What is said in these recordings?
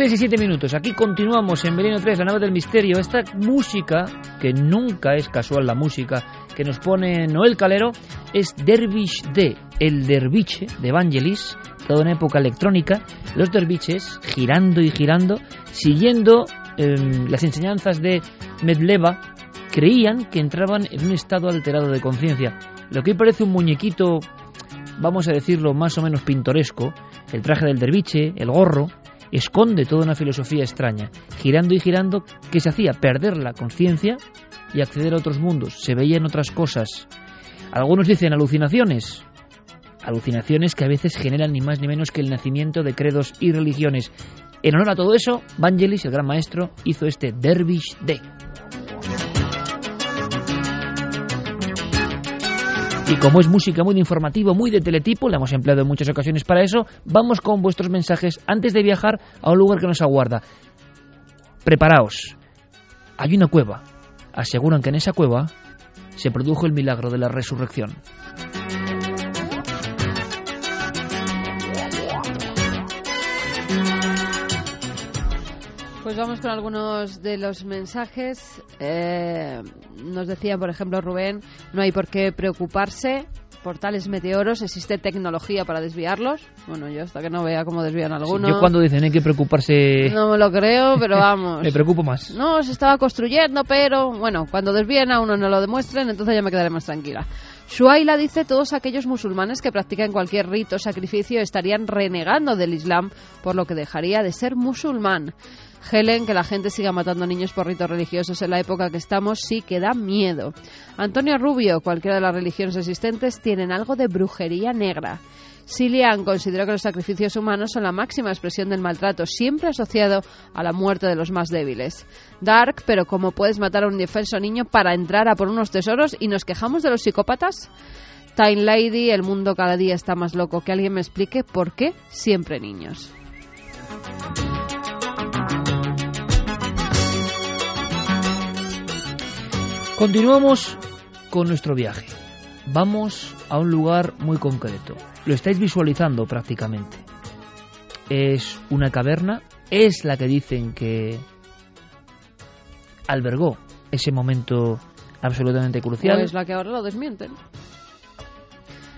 Tres y siete minutos. Aquí continuamos en Milenio 3, la nave del misterio. Esta música, que nunca es casual la música que nos pone Noel Calero, es Dervish D, el derviche de Evangelis, toda una época electrónica. Los derviches girando y girando, siguiendo em, las enseñanzas de Medleva, creían que entraban en un estado alterado de conciencia. Lo que hoy parece un muñequito, vamos a decirlo más o menos pintoresco, el traje del derviche, el gorro, esconde toda una filosofía extraña. Girando y girando, ¿qué se hacía? Perder la conciencia y acceder a otros mundos. Se veían otras cosas. Algunos dicen alucinaciones. Alucinaciones que a veces generan ni más ni menos que el nacimiento de credos y religiones. En honor a todo eso, Vangelis, el gran maestro, hizo este Dervish Day. Y como es música muy de informativo, muy de teletipo, la hemos empleado en muchas ocasiones para eso, vamos con vuestros mensajes antes de viajar a un lugar que nos aguarda. Preparaos. Hay una cueva. Aseguran que en esa cueva se produjo el milagro de la resurrección. Pues vamos con algunos de los mensajes. Eh, nos decía, por ejemplo, Rubén, no hay por qué preocuparse por tales meteoros, existe tecnología para desviarlos. Bueno, yo hasta que no vea cómo desvían algunos. yo cuando dicen hay que preocuparse... No me lo creo, pero vamos. me preocupo más. No, se estaba construyendo, pero bueno, cuando desvíen a uno no lo demuestren, entonces ya me quedaré más tranquila. Shuaila dice todos aquellos musulmanes que practican cualquier rito o sacrificio estarían renegando del Islam, por lo que dejaría de ser musulmán. Helen, que la gente siga matando niños por ritos religiosos en la época que estamos, sí que da miedo. Antonio Rubio, cualquiera de las religiones existentes, tienen algo de brujería negra. Silian consideró que los sacrificios humanos son la máxima expresión del maltrato, siempre asociado a la muerte de los más débiles. Dark, pero ¿cómo puedes matar a un indefenso niño para entrar a por unos tesoros y nos quejamos de los psicópatas? Time Lady, el mundo cada día está más loco. Que alguien me explique por qué siempre niños. Continuamos con nuestro viaje. Vamos a un lugar muy concreto. Lo estáis visualizando prácticamente. Es una caverna, es la que dicen que albergó ese momento absolutamente crucial. Es pues la que ahora lo desmienten.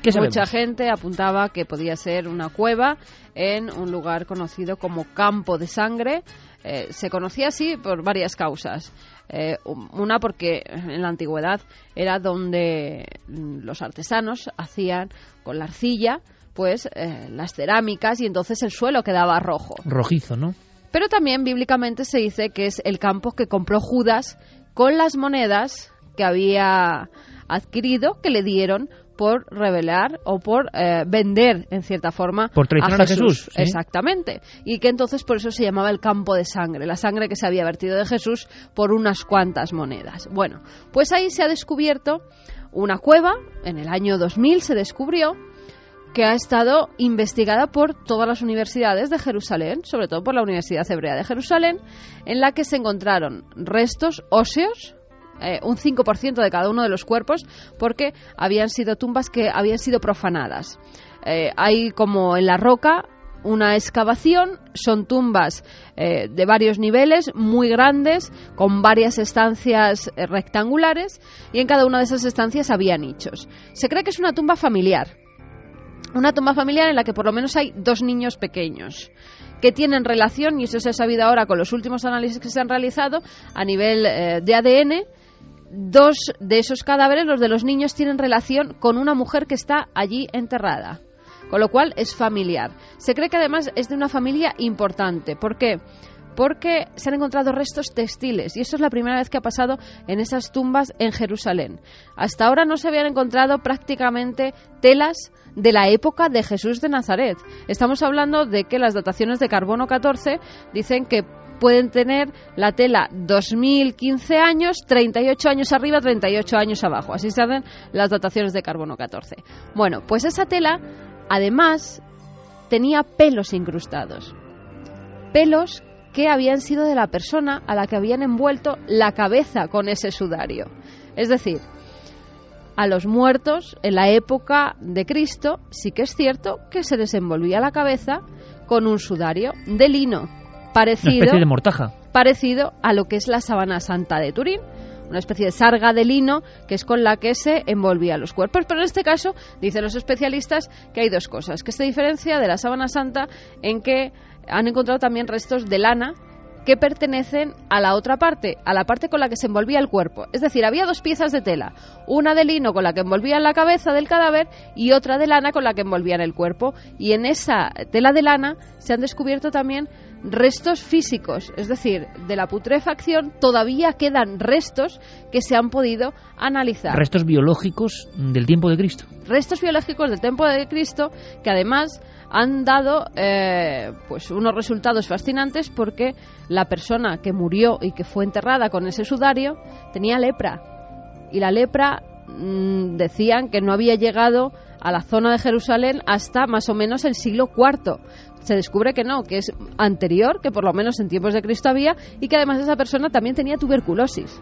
¿Qué Mucha gente apuntaba que podía ser una cueva en un lugar conocido como Campo de Sangre. Eh, se conocía así por varias causas. Eh, una porque en la antigüedad era donde los artesanos hacían con la arcilla pues eh, las cerámicas y entonces el suelo quedaba rojo. Rojizo, ¿no? Pero también bíblicamente se dice que es el campo que compró Judas con las monedas que había adquirido que le dieron por revelar o por eh, vender en cierta forma por traicionar a Jesús, exactamente. Y que entonces por eso se llamaba el campo de sangre la sangre que se había vertido de Jesús por unas cuantas monedas. Bueno pues ahí se ha descubierto una cueva en el año 2000 se descubrió que ha estado investigada por todas las universidades de Jerusalén, sobre todo por la Universidad Hebrea de Jerusalén, en la que se encontraron restos óseos eh, un 5% de cada uno de los cuerpos porque habían sido tumbas que habían sido profanadas. Eh, hay como en la roca una excavación, son tumbas eh, de varios niveles, muy grandes, con varias estancias rectangulares, y en cada una de esas estancias había nichos. Se cree que es una tumba familiar, una tumba familiar en la que por lo menos hay dos niños pequeños que tienen relación, y eso se ha sabido ahora con los últimos análisis que se han realizado a nivel de ADN, dos de esos cadáveres, los de los niños, tienen relación con una mujer que está allí enterrada. Con lo cual es familiar. Se cree que además es de una familia importante. ¿Por qué? Porque se han encontrado restos textiles y eso es la primera vez que ha pasado en esas tumbas en Jerusalén. Hasta ahora no se habían encontrado prácticamente telas de la época de Jesús de Nazaret. Estamos hablando de que las dataciones de carbono 14 dicen que pueden tener la tela 2015 años, 38 años arriba, 38 años abajo. Así se hacen las dataciones de carbono 14. Bueno, pues esa tela, además, tenía pelos incrustados. Pelos que habían sido de la persona a la que habían envuelto la cabeza con ese sudario. Es decir, a los muertos en la época de Cristo sí que es cierto que se les envolvía la cabeza con un sudario de lino parecido, Una especie de mortaja. parecido a lo que es la sábana santa de Turín, una especie de sarga de lino que es con la que se envolvía los cuerpos. Pero en este caso, dicen los especialistas que hay dos cosas, que se diferencia de la sábana santa en que han encontrado también restos de lana que pertenecen a la otra parte, a la parte con la que se envolvía el cuerpo. Es decir, había dos piezas de tela, una de lino con la que envolvían la cabeza del cadáver y otra de lana con la que envolvían el cuerpo. Y en esa tela de lana se han descubierto también restos físicos, es decir, de la putrefacción todavía quedan restos que se han podido analizar Restos biológicos del tiempo de Cristo. restos biológicos del tiempo de Cristo que además han dado eh, pues unos resultados fascinantes porque la persona que murió y que fue enterrada con ese sudario tenía lepra y la lepra mm, decían que no había llegado a la zona de Jerusalén hasta más o menos el siglo IV. Se descubre que no, que es anterior, que por lo menos en tiempos de Cristo había, y que además esa persona también tenía tuberculosis.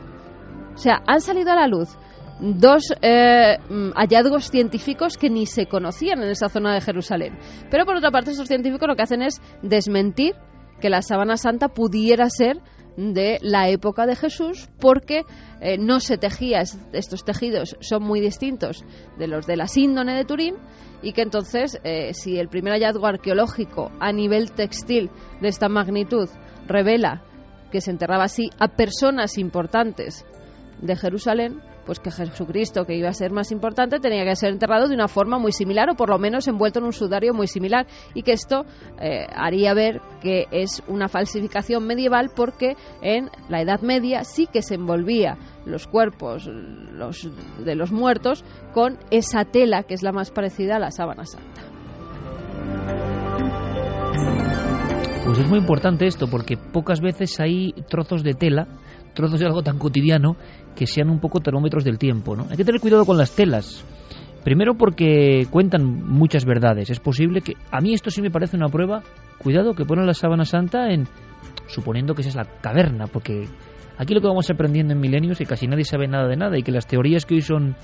O sea, han salido a la luz dos eh, mm, hallazgos científicos que ni se conocían en esa zona de Jerusalén. Pero por otra parte, esos científicos lo que hacen es desmentir que la sábana santa pudiera ser de la época de Jesús porque eh, no se tejía, es- estos tejidos son muy distintos de los de la síndone de Turín y que entonces eh, si el primer hallazgo arqueológico a nivel textil de esta magnitud revela que se enterraba así a personas importantes de Jerusalén, pues que Jesucristo, que iba a ser más importante, tenía que ser enterrado de una forma muy similar o por lo menos envuelto en un sudario muy similar y que esto eh, haría ver que es una falsificación medieval porque en la Edad Media sí que se envolvía los cuerpos de los muertos con esa tela que es la más parecida a la sábana santa. Pues es muy importante esto, porque pocas veces hay trozos de tela, trozos de algo tan cotidiano, que sean un poco termómetros del tiempo. ¿no? Hay que tener cuidado con las telas. Primero porque cuentan muchas verdades. Es posible que... A mí esto sí me parece una prueba. Cuidado que ponen la sábana santa en... Suponiendo que esa es la caverna, porque aquí lo que vamos aprendiendo en milenios es que casi nadie sabe nada de nada y que las teorías que hoy son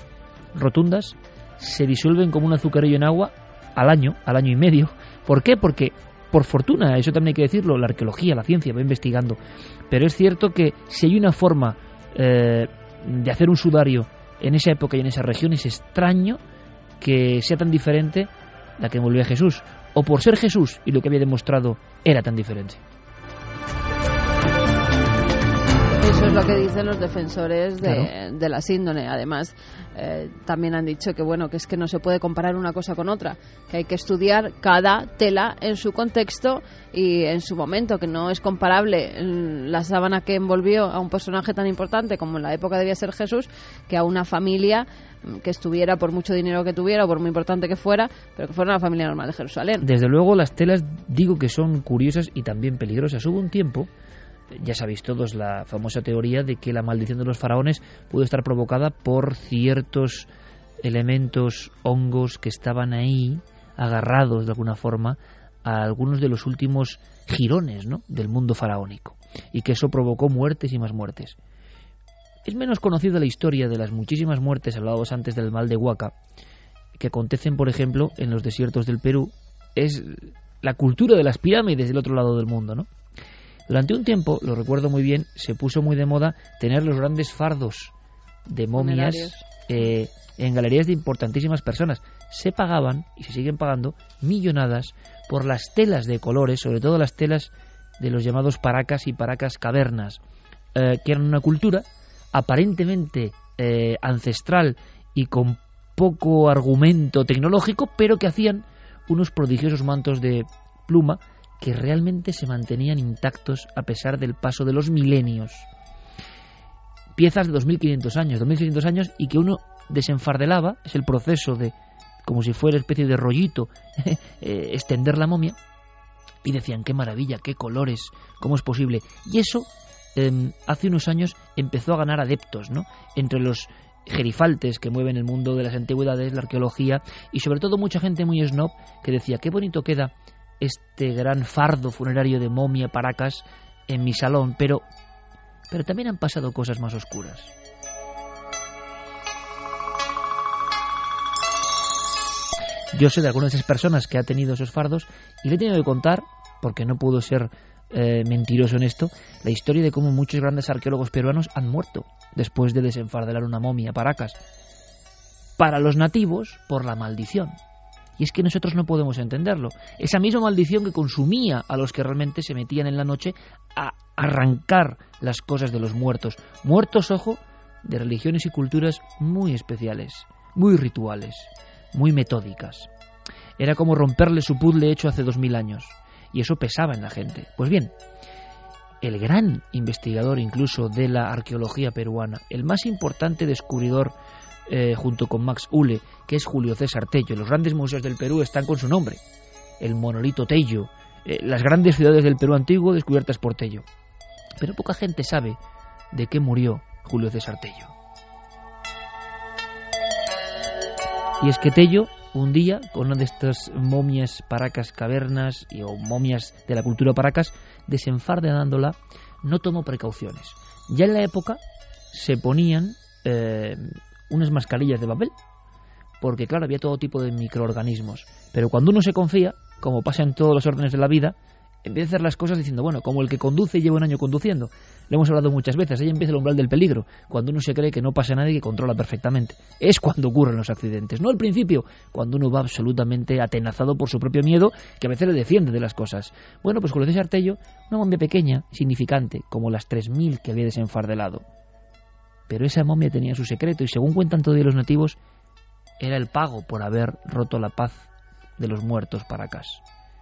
rotundas se disuelven como un azucarillo en agua al año, al año y medio. ¿Por qué? Porque por fortuna, eso también hay que decirlo, la arqueología, la ciencia va investigando. Pero es cierto que si hay una forma eh, de hacer un sudario en esa época y en esa región, es extraño que sea tan diferente la que envolvía a Jesús. O por ser Jesús y lo que había demostrado era tan diferente. Eso es lo que dicen los defensores de, Claro. de la síndone. Además, eh, también han dicho que bueno que es que no se puede comparar una cosa con otra, que hay que estudiar cada tela en su contexto y en su momento, que no es comparable la sábana que envolvió a un personaje tan importante como en la época debía ser Jesús, que a una familia mm, que estuviera por mucho dinero que tuviera o por muy importante que fuera, pero que fuera una familia normal de Jerusalén. Desde luego las telas digo que son curiosas y también peligrosas. Hubo un tiempo, ya sabéis todos la famosa teoría de que la maldición de los faraones pudo estar provocada por ciertos elementos hongos que estaban ahí agarrados de alguna forma a algunos de los últimos jirones ¿no? del mundo faraónico y que eso provocó muertes y más muertes. Es menos conocida la historia de las muchísimas muertes hablábamos antes del mal de Huaca que acontecen, por ejemplo, en los desiertos del Perú. Es la cultura de las pirámides del otro lado del mundo, ¿no? Durante un tiempo, lo recuerdo muy bien, se puso muy de moda tener los grandes fardos de momias eh, en galerías de importantísimas personas. Se pagaban, y se siguen pagando, millonadas por las telas de colores, sobre todo las telas de los llamados paracas y paracas cavernas, eh, que eran una cultura aparentemente eh, ancestral y con poco argumento tecnológico, pero que hacían unos prodigiosos mantos de pluma que realmente se mantenían intactos a pesar del paso de los milenios. Piezas de 2500 años, 2500 años y que uno desenfardelaba, es el proceso de, como si fuera especie de rollito, eh, extender la momia, y decían, qué maravilla, qué colores, cómo es posible. Y eso em, hace unos años empezó a ganar adeptos, ¿no? Entre los gerifaltes que mueven el mundo de las antigüedades, la arqueología y sobre todo mucha gente muy snob que decía, qué bonito queda este gran fardo funerario de momia Paracas en mi salón, pero pero también han pasado cosas más oscuras. Yo sé de algunas de esas personas que ha tenido esos fardos y le he tenido que contar, porque no puedo ser eh, mentiroso en esto, la historia de cómo muchos grandes arqueólogos peruanos han muerto después de desenfardelar una momia Paracas. Para los nativos, por la maldición. Y es que nosotros no podemos entenderlo. Esa misma maldición que consumía a los que realmente se metían en la noche a arrancar las cosas de los muertos. Muertos, ojo, de religiones y culturas muy especiales, muy rituales, muy metódicas. Era como romperle su puzzle hecho hace dos mil años. Y eso pesaba en la gente. Pues bien, el gran investigador incluso de la arqueología peruana, el más importante descubridor eh, junto con Max Ule, que es Julio César Tello. Los grandes museos del Perú están con su nombre, el monolito Tello, eh, las grandes ciudades del Perú antiguo descubiertas por Tello. Pero poca gente sabe de qué murió Julio César Tello. Y es que Tello, un día, con una de estas momias paracas cavernas y, o momias de la cultura paracas, desenfardenándola, no tomó precauciones. Ya en la época se ponían eh, unas mascarillas de papel, porque claro, había todo tipo de microorganismos. Pero cuando uno se confía, como pasa en todos los órdenes de la vida, empieza a hacer las cosas diciendo, bueno, como el que conduce lleva un año conduciendo. Le hemos hablado muchas veces, ahí empieza el umbral del peligro, cuando uno se cree que no pasa nada y que controla perfectamente. Es cuando ocurren los accidentes, no al principio, cuando uno va absolutamente atenazado por su propio miedo, que a veces le defiende de las cosas. Bueno, pues con lo de una momia pequeña, significante, como las 3.000 que había desenfardelado. Pero esa momia tenía su secreto y según cuentan todavía los nativos, era el pago por haber roto la paz de los muertos Paracas.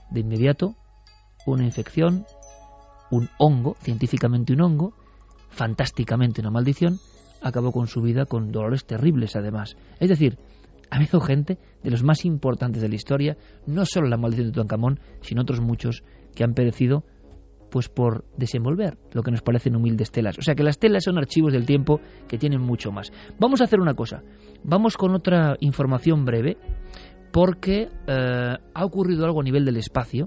De inmediato, una infección, un hongo, científicamente un hongo, fantásticamente una maldición, acabó con su vida con dolores terribles además. Es decir, ha habido gente de los más importantes de la historia, no solo la maldición de Tutankamón, sino otros muchos que han perecido pues por desenvolver lo que nos parecen humildes telas. O sea que las telas son archivos del tiempo que tienen mucho más. Vamos a hacer una cosa. Vamos con otra información breve porque eh, ha ocurrido algo a nivel del espacio.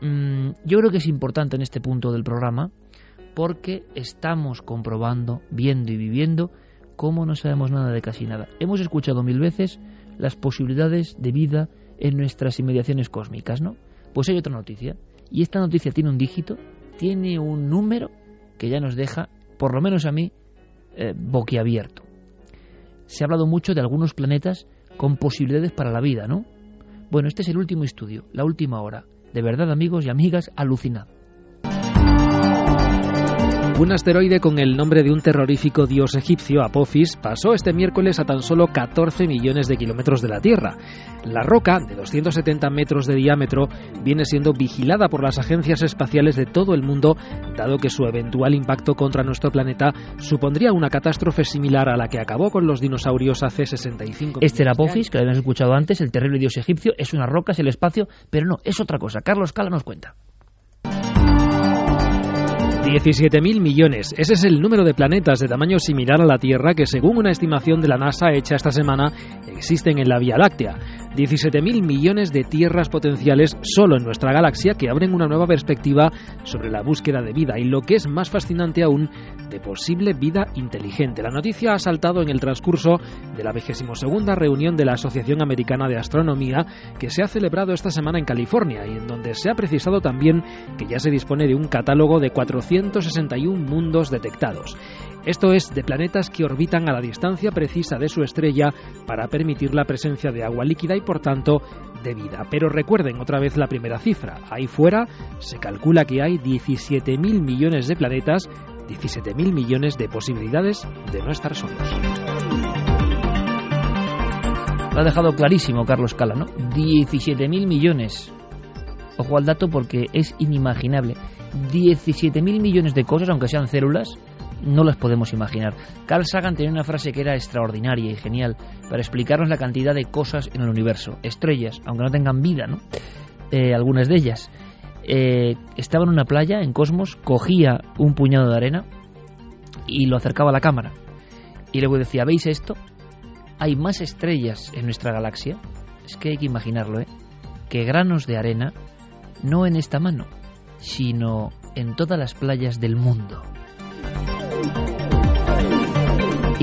Mm, yo creo que es importante en este punto del programa porque estamos comprobando, viendo y viviendo cómo no sabemos nada de casi nada. Hemos escuchado mil veces las posibilidades de vida en nuestras inmediaciones cósmicas, ¿no? Pues hay otra noticia y esta noticia tiene un dígito, tiene un número que ya nos deja, por lo menos a mí, eh, boquiabierto. Se ha hablado mucho de algunos planetas con posibilidades para la vida, ¿no? Bueno, este es el último estudio, la última hora. De verdad, amigos y amigas, alucinado. Un asteroide con el nombre de un terrorífico dios egipcio, Apophis, pasó este miércoles a tan solo 14 millones de kilómetros de la Tierra. La roca, de 270 metros de diámetro, viene siendo vigilada por las agencias espaciales de todo el mundo, dado que su eventual impacto contra nuestro planeta supondría una catástrofe similar a la que acabó con los dinosaurios hace 65 Este era Apophis, que lo habíamos escuchado antes, el terrible dios egipcio, es una roca, es el espacio, pero no, es otra cosa. Carlos Cala nos cuenta. 17.000 millones. Ese es el número de planetas de tamaño similar a la Tierra que, según una estimación de la NASA hecha esta semana, existen en la Vía Láctea. 17.000 millones de tierras potenciales solo en nuestra galaxia que abren una nueva perspectiva sobre la búsqueda de vida y lo que es más fascinante aún, de posible vida inteligente. La noticia ha saltado en el transcurso de la 22 reunión de la Asociación Americana de Astronomía que se ha celebrado esta semana en California y en donde se ha precisado también que ya se dispone de un catálogo de 461 mundos detectados. Esto es de planetas que orbitan a la distancia precisa de su estrella para permitir la presencia de agua líquida y por tanto de vida. Pero recuerden otra vez la primera cifra. Ahí fuera se calcula que hay 17.000 millones de planetas, 17.000 millones de posibilidades de no estar solos. Lo ha dejado clarísimo Carlos Cala, ¿no? 17.000 millones. Ojo al dato porque es inimaginable. 17.000 millones de cosas, aunque sean células, no las podemos imaginar. Carl Sagan tenía una frase que era extraordinaria y genial para explicarnos la cantidad de cosas en el universo, estrellas, aunque no tengan vida, ¿no? Eh, algunas de ellas. eh, estaba en una playa, en Cosmos, cogía un puñado de arena y lo acercaba a la cámara. Y luego decía, ¿veis esto? Hay más estrellas en nuestra galaxia. Es que hay que imaginarlo, ¿eh? Que granos de arena, no en esta mano, sino en todas las playas del mundo.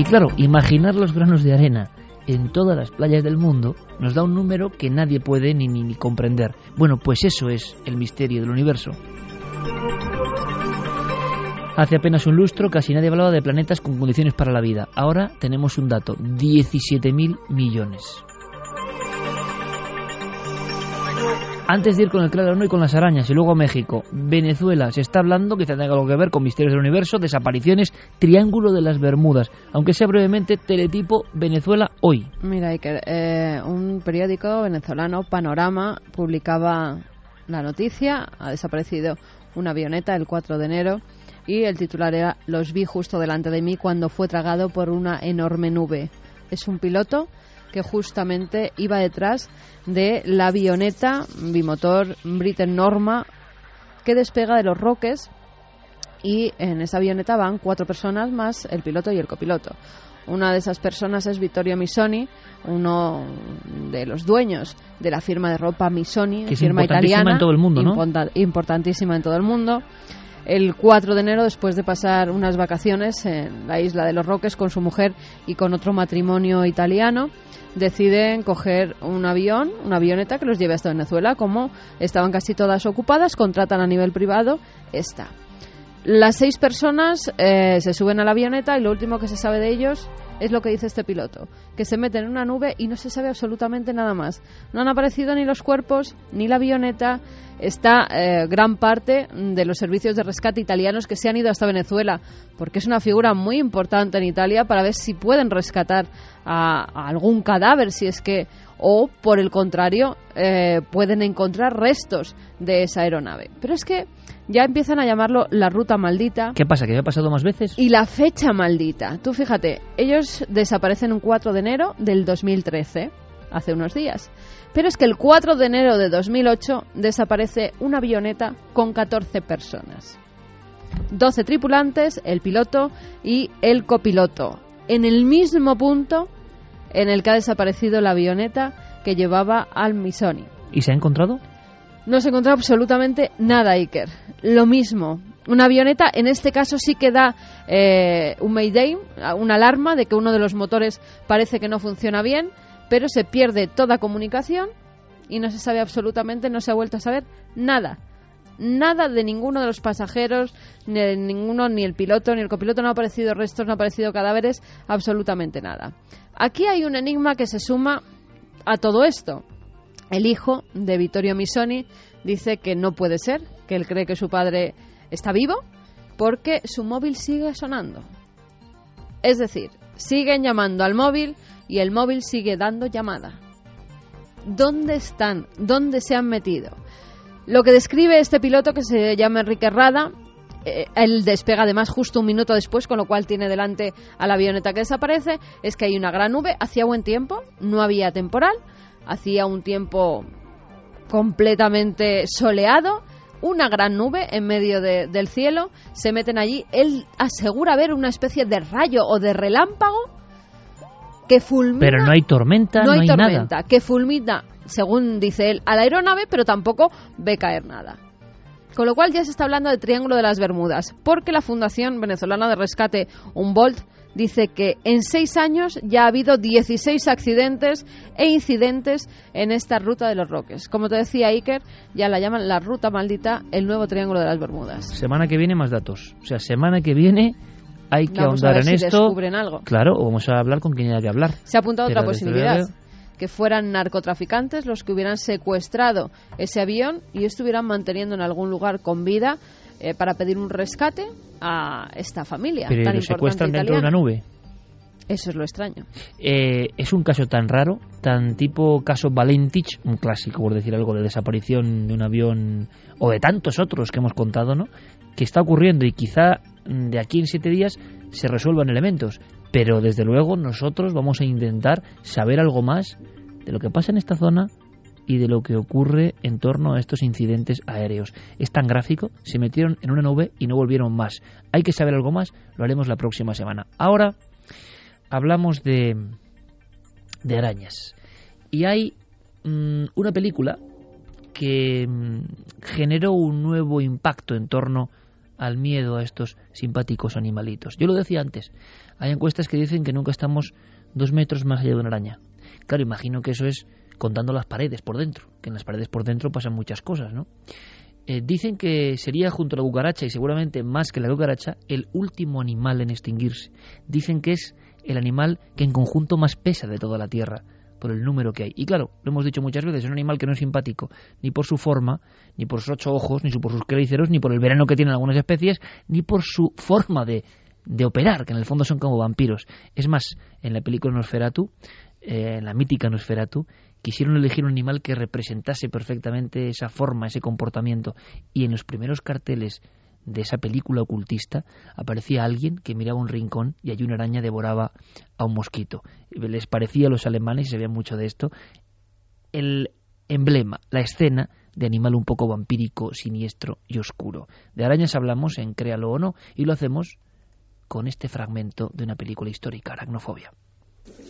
Y claro, imaginar los granos de arena en todas las playas del mundo nos da un número que nadie puede ni, ni, ni comprender. Bueno, pues eso es el misterio del universo. Hace apenas un lustro casi nadie hablaba de planetas con condiciones para la vida. Ahora tenemos un dato, 17.000 millones. Antes de ir con el claro no y con las arañas y luego a México, Venezuela, se está hablando, quizá tenga algo que ver con misterios del universo, desapariciones, Triángulo de las Bermudas, aunque sea brevemente teletipo Venezuela hoy. Mira, eh, un periódico venezolano, Panorama, publicaba la noticia, ha desaparecido una avioneta el 4 de enero y el titular era Los vi justo delante de mí cuando fue tragado por una enorme nube. Es un piloto que justamente iba detrás de la avioneta bimotor Britain Norma que despega de los Roques y en esa avioneta van cuatro personas más el piloto y el copiloto. Una de esas personas es Vittorio Misoni, uno de los dueños de la firma de ropa Misoni, que es firma importantísima italiana, en todo el mundo, ¿no? importa- importantísima en todo el mundo. El 4 de enero, después de pasar unas vacaciones en la isla de los Roques con su mujer y con otro matrimonio italiano, deciden coger un avión, una avioneta que los lleve hasta Venezuela. Como estaban casi todas ocupadas, contratan a nivel privado esta. Las seis personas eh, se suben a la avioneta y lo último que se sabe de ellos es lo que dice este piloto, que se meten en una nube y no se sabe absolutamente nada más. No han aparecido ni los cuerpos, ni la avioneta. Está eh, gran parte de los servicios de rescate italianos que se han ido hasta Venezuela, porque es una figura muy importante en Italia para ver si pueden rescatar a algún cadáver, si es que, o por el contrario, eh, pueden encontrar restos de esa aeronave. Pero es que ya empiezan a llamarlo la ruta maldita ¿Qué pasa? ¿Que había pasado más veces? y la fecha maldita. Tú fíjate, ellos desaparecen un 4 de enero del 2013, hace unos días. Pero es que el 4 de enero de 2008 desaparece una avioneta con 14 personas. 12 tripulantes, el piloto y el copiloto. En el mismo punto en el que ha desaparecido la avioneta que llevaba al Misoni. ¿Y se ha encontrado? No se encontró absolutamente nada, Iker. Lo mismo. Una avioneta, en este caso sí que da eh, un mayday, una alarma de que uno de los motores parece que no funciona bien, pero se pierde toda comunicación y no se sabe absolutamente, no se ha vuelto a saber nada. Nada de ninguno de los pasajeros, ni de ninguno, ni el piloto, ni el copiloto, no ha aparecido restos, no ha aparecido cadáveres, absolutamente nada. Aquí hay un enigma que se suma a todo esto. El hijo de Vittorio Misoni dice que no puede ser, que él cree que su padre está vivo, porque su móvil sigue sonando. Es decir, siguen llamando al móvil y el móvil sigue dando llamada. ¿Dónde están? ¿Dónde se han metido? Lo que describe este piloto que se llama Enrique Rada, eh, él despega además justo un minuto después, con lo cual tiene delante a la avioneta que desaparece, es que hay una gran nube, hacía buen tiempo, no había temporal, hacía un tiempo completamente soleado, una gran nube en medio de- del cielo, se meten allí, él asegura ver una especie de rayo o de relámpago que fulmina. Pero no hay tormenta, no, no hay nada. tormenta, que fulmina, según dice él, a la aeronave, pero tampoco ve caer nada. Con lo cual ya se está hablando del Triángulo de las Bermudas, porque la Fundación Venezolana de Rescate Humboldt dice que en seis años ya ha habido 16 accidentes e incidentes en esta ruta de los Roques. Como te decía Iker, ya la llaman la ruta maldita, el nuevo Triángulo de las Bermudas. Semana que viene más datos. O sea, semana que viene hay que Vamos a ahondar ver en si esto. descubren algo. Claro, o vamos a hablar con quien haya que hablar. Se ha apuntado Pero otra posibilidad, que fueran narcotraficantes los que hubieran secuestrado ese avión y estuvieran manteniendo en algún lugar con vida eh, para pedir un rescate a esta familia Pero tan lo importante secuestran dentro de una nube. Eso es lo extraño. Eh, es un caso tan raro, tan tipo caso Valentich, un clásico por decir algo de desaparición de un avión o de tantos otros que hemos contado, ¿no? Que está ocurriendo y quizá de aquí en siete días se resuelvan elementos. Pero desde luego nosotros vamos a intentar saber algo más de lo que pasa en esta zona y de lo que ocurre en torno a estos incidentes aéreos. Es tan gráfico, se metieron en una nube y no volvieron más. Hay que saber algo más, lo haremos la próxima semana. Ahora hablamos de, de arañas. Y hay mm, una película que mm, generó un nuevo impacto en torno al miedo a estos simpáticos animalitos. Yo lo decía antes, hay encuestas que dicen que nunca estamos dos metros más allá de una araña. Claro, imagino que eso es contando las paredes por dentro, que en las paredes por dentro pasan muchas cosas, ¿no? Eh, dicen que sería junto a la cucaracha y seguramente más que la cucaracha el último animal en extinguirse. Dicen que es el animal que en conjunto más pesa de toda la Tierra por el número que hay. Y claro, lo hemos dicho muchas veces, es un animal que no es simpático, ni por su forma, ni por sus ocho ojos, ni por sus quelíceros, ni por el veneno que tienen algunas especies, ni por su forma de, de operar, que en el fondo son como vampiros. Es más, en la película Nosferatu, eh, en la mítica Nosferatu, quisieron elegir un animal que representase perfectamente esa forma, ese comportamiento. Y en los primeros carteles de esa película ocultista aparecía alguien que miraba un rincón y allí una araña devoraba a un mosquito. Les parecía a los alemanes, y se veía mucho de esto, el emblema, la escena de animal un poco vampírico, siniestro y oscuro. De arañas hablamos en Créalo o no y lo hacemos con este fragmento de una película histórica, Aracnofobia.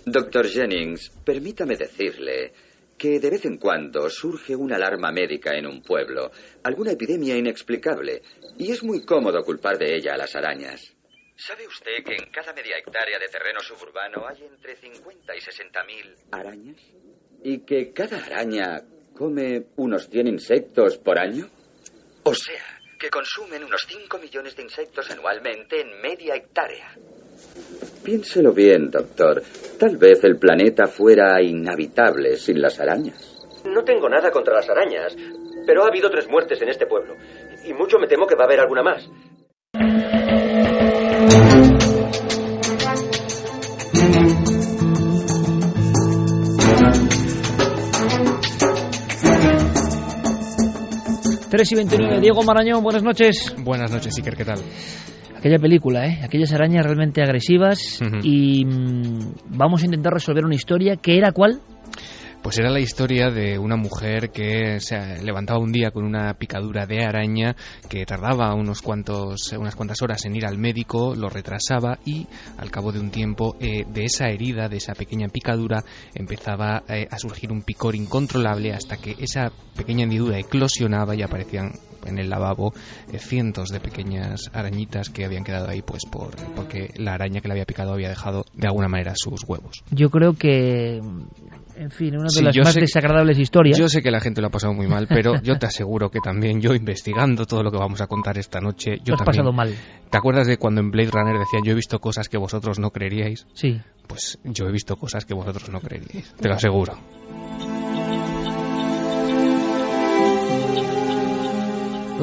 Doctor Jennings, permítame decirle que de vez en cuando surge una alarma médica en un pueblo, alguna epidemia inexplicable, y es muy cómodo culpar de ella a las arañas. ¿Sabe usted que en cada media hectárea de terreno suburbano hay entre 50 y 60 mil arañas? ¿Y que cada araña come unos 100 insectos por año? O sea, que consumen unos 5 millones de insectos anualmente en media hectárea. Piénselo bien, doctor. Tal vez el planeta fuera inhabitable sin las arañas. No tengo nada contra las arañas, pero ha habido tres muertes en este pueblo. Y mucho me temo que va a haber alguna más. Tres y 29, Diego Marañón, buenas noches. Buenas noches, Iker, ¿qué tal? Aquella película, ¿eh? aquellas arañas realmente agresivas y mm, vamos a intentar resolver una historia que era cuál? Pues era la historia de una mujer que se levantaba un día con una picadura de araña que tardaba unos cuantos, unas cuantas horas en ir al médico, lo retrasaba y al cabo de un tiempo eh, de esa herida, de esa pequeña picadura, empezaba eh, a surgir un picor incontrolable hasta que esa pequeña hendidura eclosionaba y aparecían en el lavabo eh, cientos de pequeñas arañitas que habían quedado ahí pues por porque la araña que le había picado había dejado de alguna manera sus huevos. Yo creo que, en fin, una de Sí, las más sé- desagradables historias. Yo sé que la gente lo ha pasado muy mal, pero yo te aseguro que también yo investigando todo lo que vamos a contar esta noche, yo Lo has también. pasado mal. ¿Te acuerdas de cuando en Blade Runner decían yo he visto cosas que vosotros no creeríais? Sí. Pues yo he visto cosas que vosotros no creeríais, te lo aseguro.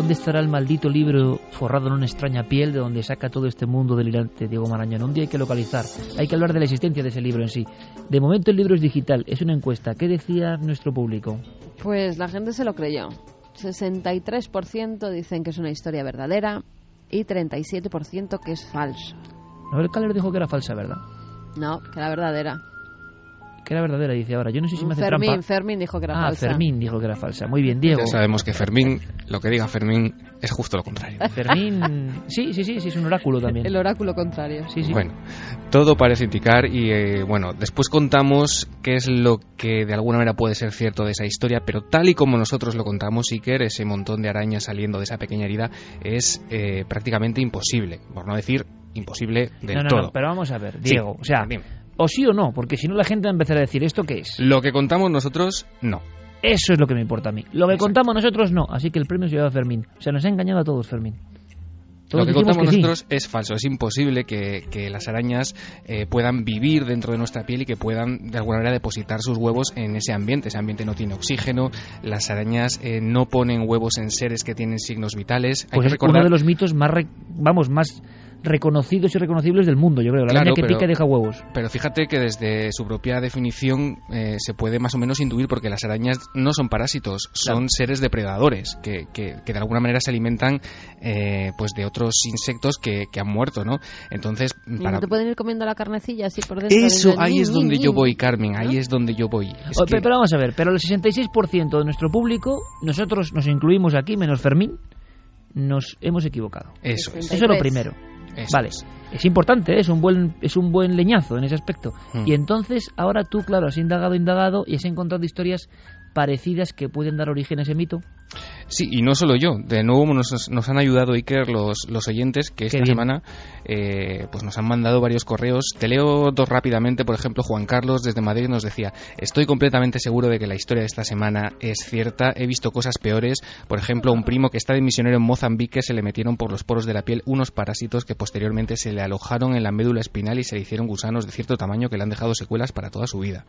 ¿Dónde estará el maldito libro forrado en una extraña piel de donde saca todo este mundo delirante Diego Marañón? Un día hay que localizar, hay que hablar de la existencia de ese libro en sí. De momento el libro es digital, es una encuesta. ¿Qué decía nuestro público? Pues la gente se lo creyó. 63% dicen que es una historia verdadera y 37% que es falso. Noel dijo que era falsa, ¿verdad? No, que era verdadera. Que era verdadera, dice ahora. Yo no sé si me hace Fermín, trampa. Fermín dijo que era ah, falsa. Fermín dijo que era falsa. Muy bien, Diego. Ya sabemos que Fermín, lo que diga Fermín es justo lo contrario. Fermín, sí, sí, sí, sí, es un oráculo también. El oráculo contrario. Sí, sí. Bueno, todo parece indicar y eh, bueno, después contamos qué es lo que de alguna manera puede ser cierto de esa historia, pero tal y como nosotros lo contamos, Iker, ese montón de arañas saliendo de esa pequeña herida es eh, prácticamente imposible, por no decir imposible del no, no, todo. no, pero vamos a ver, Sí, Diego, o sea, dime. O sí o no, porque si no la gente va a empezar a decir, ¿esto qué es? Lo que contamos nosotros, no. Eso es lo que me importa a mí. Lo que Exacto. contamos nosotros, no. Así que el premio se lleva a Fermín. O sea, nos ha engañado a todos, Fermín. Todos lo que contamos que sí. nosotros es falso. Es imposible que, que las arañas eh, puedan vivir dentro de nuestra piel y que puedan de alguna manera depositar sus huevos en ese ambiente. Ese ambiente no tiene oxígeno. Las arañas eh, no ponen huevos en seres que tienen signos vitales. Hay Pues que es recordar uno de los mitos más, re- vamos, más, reconocidos y reconocibles del mundo, yo creo. La Claro, araña que pero- pica y deja huevos. Pero fíjate que desde su propia definición eh, se puede más o menos intuir porque las arañas no son parásitos, son Claro. seres depredadores que, que- que de alguna manera se alimentan eh, pues de otros insectos que, que han muerto, ¿no? Entonces, ¿Y para no te pueden ir comiendo la carnecilla así por dentro? eso ahí "Ni, es ni, donde ni"? yo voy, Carmen, ahí es donde yo voy. Es O- que- Pero vamos a ver, pero el 66% de nuestro público, nosotros nos incluimos aquí, menos Fermín, nos hemos equivocado. Eso es. Eso es lo 63. primero. Eso Vale, es. importante, ¿eh? es un buen es un buen leñazo en ese aspecto. Mm. Y entonces, ahora tú, claro, has indagado, indagado y has encontrado historias parecidas que pueden dar origen a ese mito. Sí, y no solo yo. De nuevo nos, nos han ayudado, Iker, los, los oyentes, que esta semana eh, pues nos han mandado varios correos. Te leo dos rápidamente. Por ejemplo, Juan Carlos desde Madrid nos decía, estoy completamente seguro de que la historia de esta semana es cierta. He visto cosas peores. Por ejemplo, un primo que está de misionero en Mozambique se le metieron por los poros de la piel unos parásitos que posteriormente se le alojaron en la médula espinal y se le hicieron gusanos de cierto tamaño que le han dejado secuelas para toda su vida.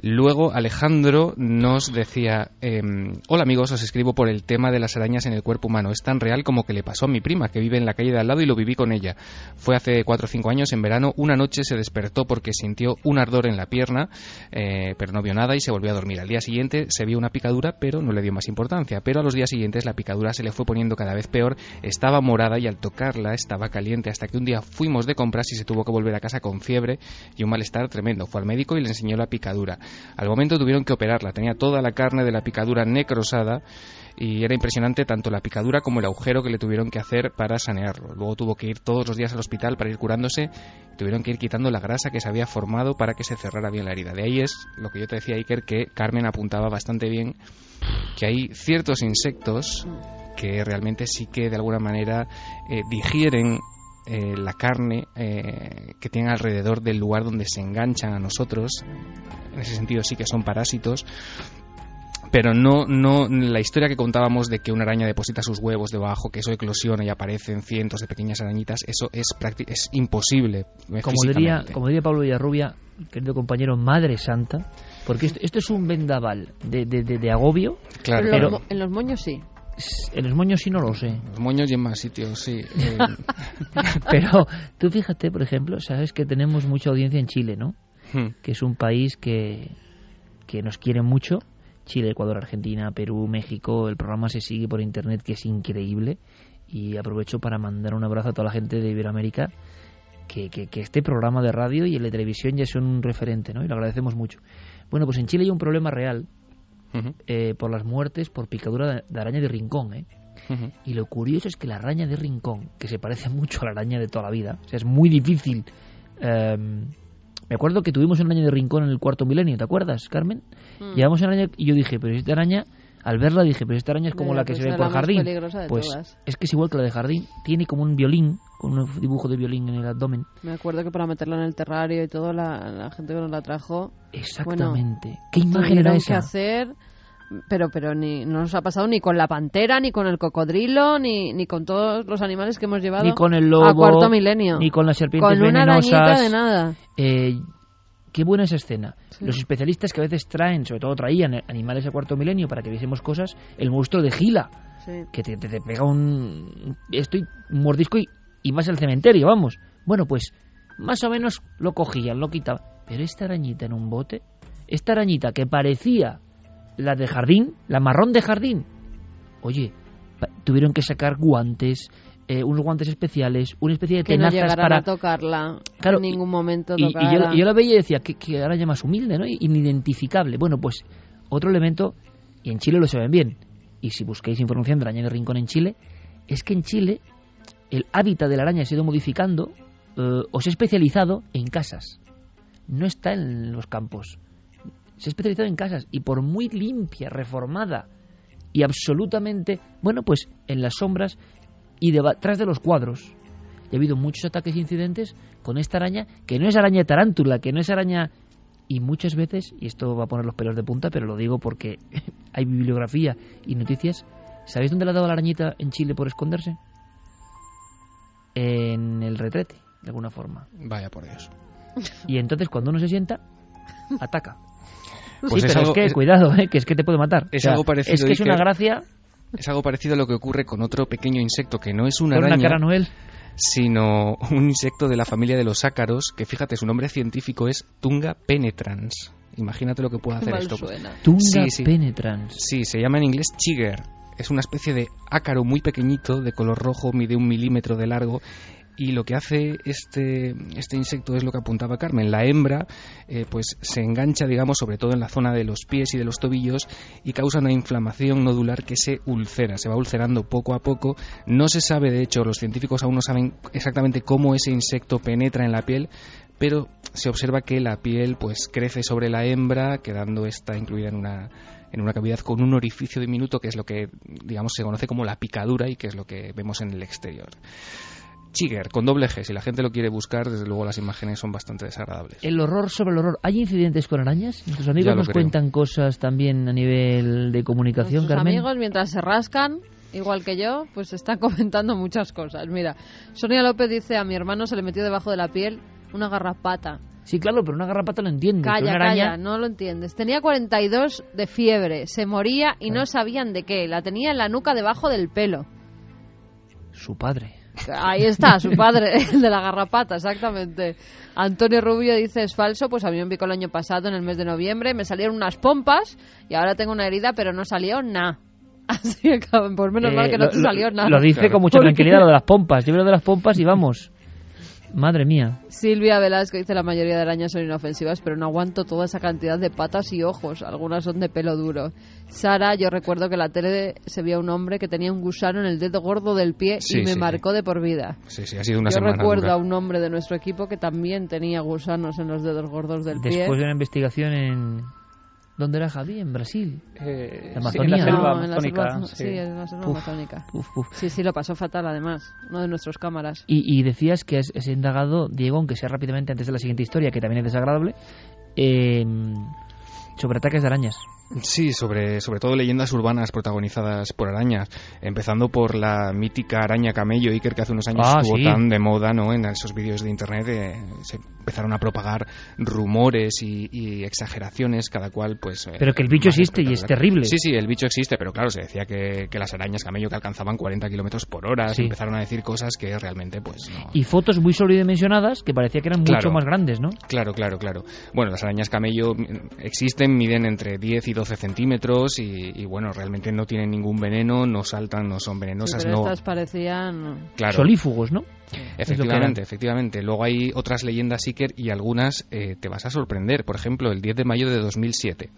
Luego Alejandro nos decía, em, hola amigos, os escribo por el tema de las arañas en el cuerpo humano. Es tan real como que le pasó a mi prima, que vive en la calle de al lado y lo viví con ella. Fue hace cuatro o cinco años, en verano, una noche se despertó porque sintió un ardor en la pierna, eh, pero no vio nada y se volvió a dormir. Al día siguiente se vio una picadura, pero no le dio más importancia. Pero a los días siguientes la picadura se le fue poniendo cada vez peor, estaba morada y al tocarla estaba caliente hasta que un día fuimos de compras y se tuvo que volver a casa con fiebre y un malestar tremendo. Fue al médico y le enseñó la picadura. Al momento tuvieron que operarla, tenía toda la carne de la picadura necrosada y era impresionante tanto la picadura como el agujero que le tuvieron que hacer para sanearlo. Luego tuvo que ir todos los días al hospital para ir curándose, tuvieron que ir quitando la grasa que se había formado para que se cerrara bien la herida. De ahí es lo que yo te decía, Iker, que Carmen apuntaba bastante bien que hay ciertos insectos que realmente sí que de alguna manera eh, digieren eh, la carne eh, que tienen alrededor del lugar donde se enganchan a nosotros. En ese sentido sí que son parásitos. Pero no, no la historia que contábamos de que una araña deposita sus huevos debajo, que eso eclosiona y aparecen cientos de pequeñas arañitas, eso es, es imposible. eh, Como diría, como diría Pablo Villarrubia, querido compañero, Madre Santa, porque esto, esto es un vendaval de, de, de- de agobio. Claro, Pero, pero- los mo- en los moños sí. En los moños sí no lo sé. los moños y en más sitios, sí. eh, Pero tú fíjate, por ejemplo, sabes que tenemos mucha audiencia en Chile, ¿no? hmm. Que es un país que, que nos quiere mucho. Chile, Ecuador, Argentina, Perú, México. El programa se sigue por internet, que es increíble. Y aprovecho para mandar un abrazo a toda la gente de Iberoamérica. Que, que, que este programa de radio y el de televisión ya son un referente, ¿no? Y lo agradecemos mucho. Bueno, pues en Chile hay un problema real Eh, por las muertes por picadura de, de araña de rincón, ¿eh? Y lo curioso es que la araña de rincón, que se parece mucho a la araña de toda la vida, o sea, es muy difícil. eh, me acuerdo que tuvimos una araña de rincón en el cuarto milenio, ¿te acuerdas, Carmen? Mm. Llevamos una araña y yo dije, pero esta araña, al verla dije, pero esta araña es como Mira, la que pues se ve por la más jardín. peligrosa de Pues todas. es que es igual que la de jardín, tiene como un violín, con un dibujo de violín en el abdomen. Me acuerdo que para meterla en el terrario y todo, la, la gente que nos la trajo, Exactamente. ¿Qué imagen era tuvieron que esa? hacer... Pero, pero ni, no nos ha pasado ni con la pantera, ni con el cocodrilo, ni, ni con todos los animales que hemos llevado Ni con el lobo, a cuarto milenio. ni con las serpientes con una venenosas. arañita de nada. Eh, qué buena esa escena. Sí. Los especialistas que a veces traen, sobre todo traían animales a cuarto milenio para que viésemos cosas, el monstruo de Gila, Sí. que te, te- te pega un, estoy un mordisco y, y vas al cementerio, vamos. Bueno, pues más o menos lo cogían, lo quitaban. Pero esta arañita en un bote, esta arañita que parecía la de jardín, la marrón de jardín, oye, tuvieron que sacar guantes, eh, unos guantes especiales, una especie de Que tenazas para a tocarla. Claro, en ningún momento y, y yo, y yo la veía y decía, qué, qué araña más humilde, ¿no? Inidentificable. Bueno, pues otro elemento, y en Chile lo saben bien, y si busquéis información de araña de rincón en Chile, es que en Chile el hábitat de la araña ha ido modificando eh, o se ha especializado en casas. No está en los campos. Se ha especializado en casas y por muy limpia, reformada y absolutamente, bueno, pues en las sombras y detrás de los cuadros. Y ha habido muchos ataques e incidentes con esta araña, que no es araña tarántula, que no es araña... Y muchas veces, y esto va a poner los pelos de punta, pero lo digo porque hay bibliografía y noticias, ¿sabéis dónde le ha dado la arañita en Chile por esconderse? En el retrete, de alguna forma. Vaya por Dios. Y entonces cuando uno se sienta, ataca. Pues sí, es pero algo- es que, es- cuidado, ¿eh? que es que te puede matar. Es O sea, algo parecido, Es que es una gracia Es algo parecido a lo que ocurre con otro pequeño insecto que no es una araña. una cara Noel. sino un insecto de la familia de los ácaros, que fíjate, su nombre científico es Tunga penetrans. Imagínate lo que puede hacer Mal esto. suena. Tunga Sí, sí. penetrans. Sí, se llama en inglés chigger. Es una especie de ácaro muy pequeñito, de color rojo, mide un milímetro de largo. Y lo que hace este, este insecto es lo que apuntaba Carmen. La hembra eh, pues se engancha, digamos, sobre todo en la zona de los pies y de los tobillos y causa una inflamación nodular que se ulcera, se va ulcerando poco a poco. No se sabe, de hecho, los científicos aún no saben exactamente cómo ese insecto penetra en la piel, pero se observa que la piel pues crece sobre la hembra, quedando esta incluida en una en una cavidad con un orificio diminuto que es lo que digamos se conoce como la picadura y que es lo que vemos en el exterior. Chigger, con doble G, si la gente lo quiere buscar, desde luego las imágenes son bastante desagradables. El horror sobre el horror. ¿Hay incidentes con arañas? ¿Tus amigos nos creo. cuentan cosas también a nivel de comunicación, Nuestros Carmen? amigos, mientras se rascan, igual que yo, pues están comentando muchas cosas. Mira, Sonia López dice, a mi hermano se le metió debajo de la piel una garrapata. Sí, claro, pero una garrapata lo entiende. Calla, una araña... calla, no lo entiendes. Tenía 42 de fiebre, se moría y no sabían de qué. La tenía en la nuca debajo del pelo. Su padre. Ahí está, su padre, el de la garrapata, exactamente. Antonio Rubio dice, es falso, pues a mí me picó el año pasado, en el mes de noviembre, me salieron unas pompas y ahora tengo una herida, pero no salió nada. Así que, por menos mal Eh, que no lo- te salió nada. Lo dice Claro. con mucha tranquilidad, lo de las pompas. Yo veo lo de las pompas y vamos. Madre mía. Silvia Velasco dice, la mayoría de arañas son inofensivas, pero no aguanto toda esa cantidad de patas y ojos. Algunas son de pelo duro. Sara, yo recuerdo que en la tele se vio un hombre que tenía un gusano en el dedo gordo del pie Sí, y me sí. marcó de por vida. Sí, sí, ha sido una Yo semana recuerdo dura. a un hombre de nuestro equipo que también tenía gusanos en los dedos gordos del pie. Después de una investigación en... ¿Dónde era Javi? En Brasil. Eh, La sí, en la Amazonía. selva No, en la amazónica. selva- sí. sí, en la selva Uf. amazónica. Uf, uf. Sí, sí, lo pasó fatal además, uno de nuestros cámaras. Y, y decías que has, has indagado, Diego, aunque sea rápidamente antes de la siguiente historia, que también es desagradable, eh, sobre ataques de arañas. Sí, sobre, sobre todo leyendas urbanas protagonizadas por arañas, empezando por la mítica araña camello Iker que hace unos años Ah, estuvo sí. tan de moda, ¿no? En esos vídeos de internet eh, se empezaron a propagar rumores y, y exageraciones, cada cual pues... eh, Pero que el bicho existe y es terrible. Sí, sí, el bicho existe, pero claro, se decía que, que las arañas camello que alcanzaban 40 kilómetros por hora, Sí. se empezaron a decir cosas que realmente pues no... Y fotos muy sobredimensionadas que parecía que eran mucho Claro. más grandes, ¿no? Claro, claro, claro. Bueno, las arañas camello mm, miden entre 10 y 12 centímetros y, y, bueno, realmente no tienen ningún veneno, no saltan, no son Sí, venenosas, pero no... estas parecían... Claro, Solífugos, ¿no? efectivamente, efectivamente. Luego hay otras leyendas Iker y algunas eh, te vas a sorprender. Por ejemplo, el 10 de mayo de 2007,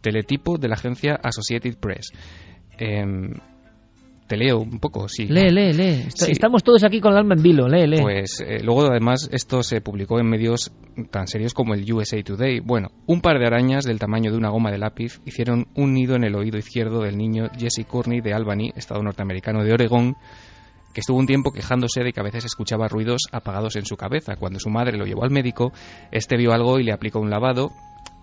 teletipo de la agencia Associated Press. Em, te leo un poco, sí. Lee, lee, lee. Sí. Estamos todos aquí con el alma en vilo, lee, lee. Pues eh, luego además esto se publicó en medios tan serios como el USA Today. Bueno, un par de arañas del tamaño de una goma de lápiz hicieron un nido en el oído izquierdo del niño Jesse Courtney de Albany, estado norteamericano de Oregón, que estuvo un tiempo quejándose de que a veces escuchaba ruidos apagados en su cabeza. Cuando su madre lo llevó al médico, este vio algo y le aplicó un lavado,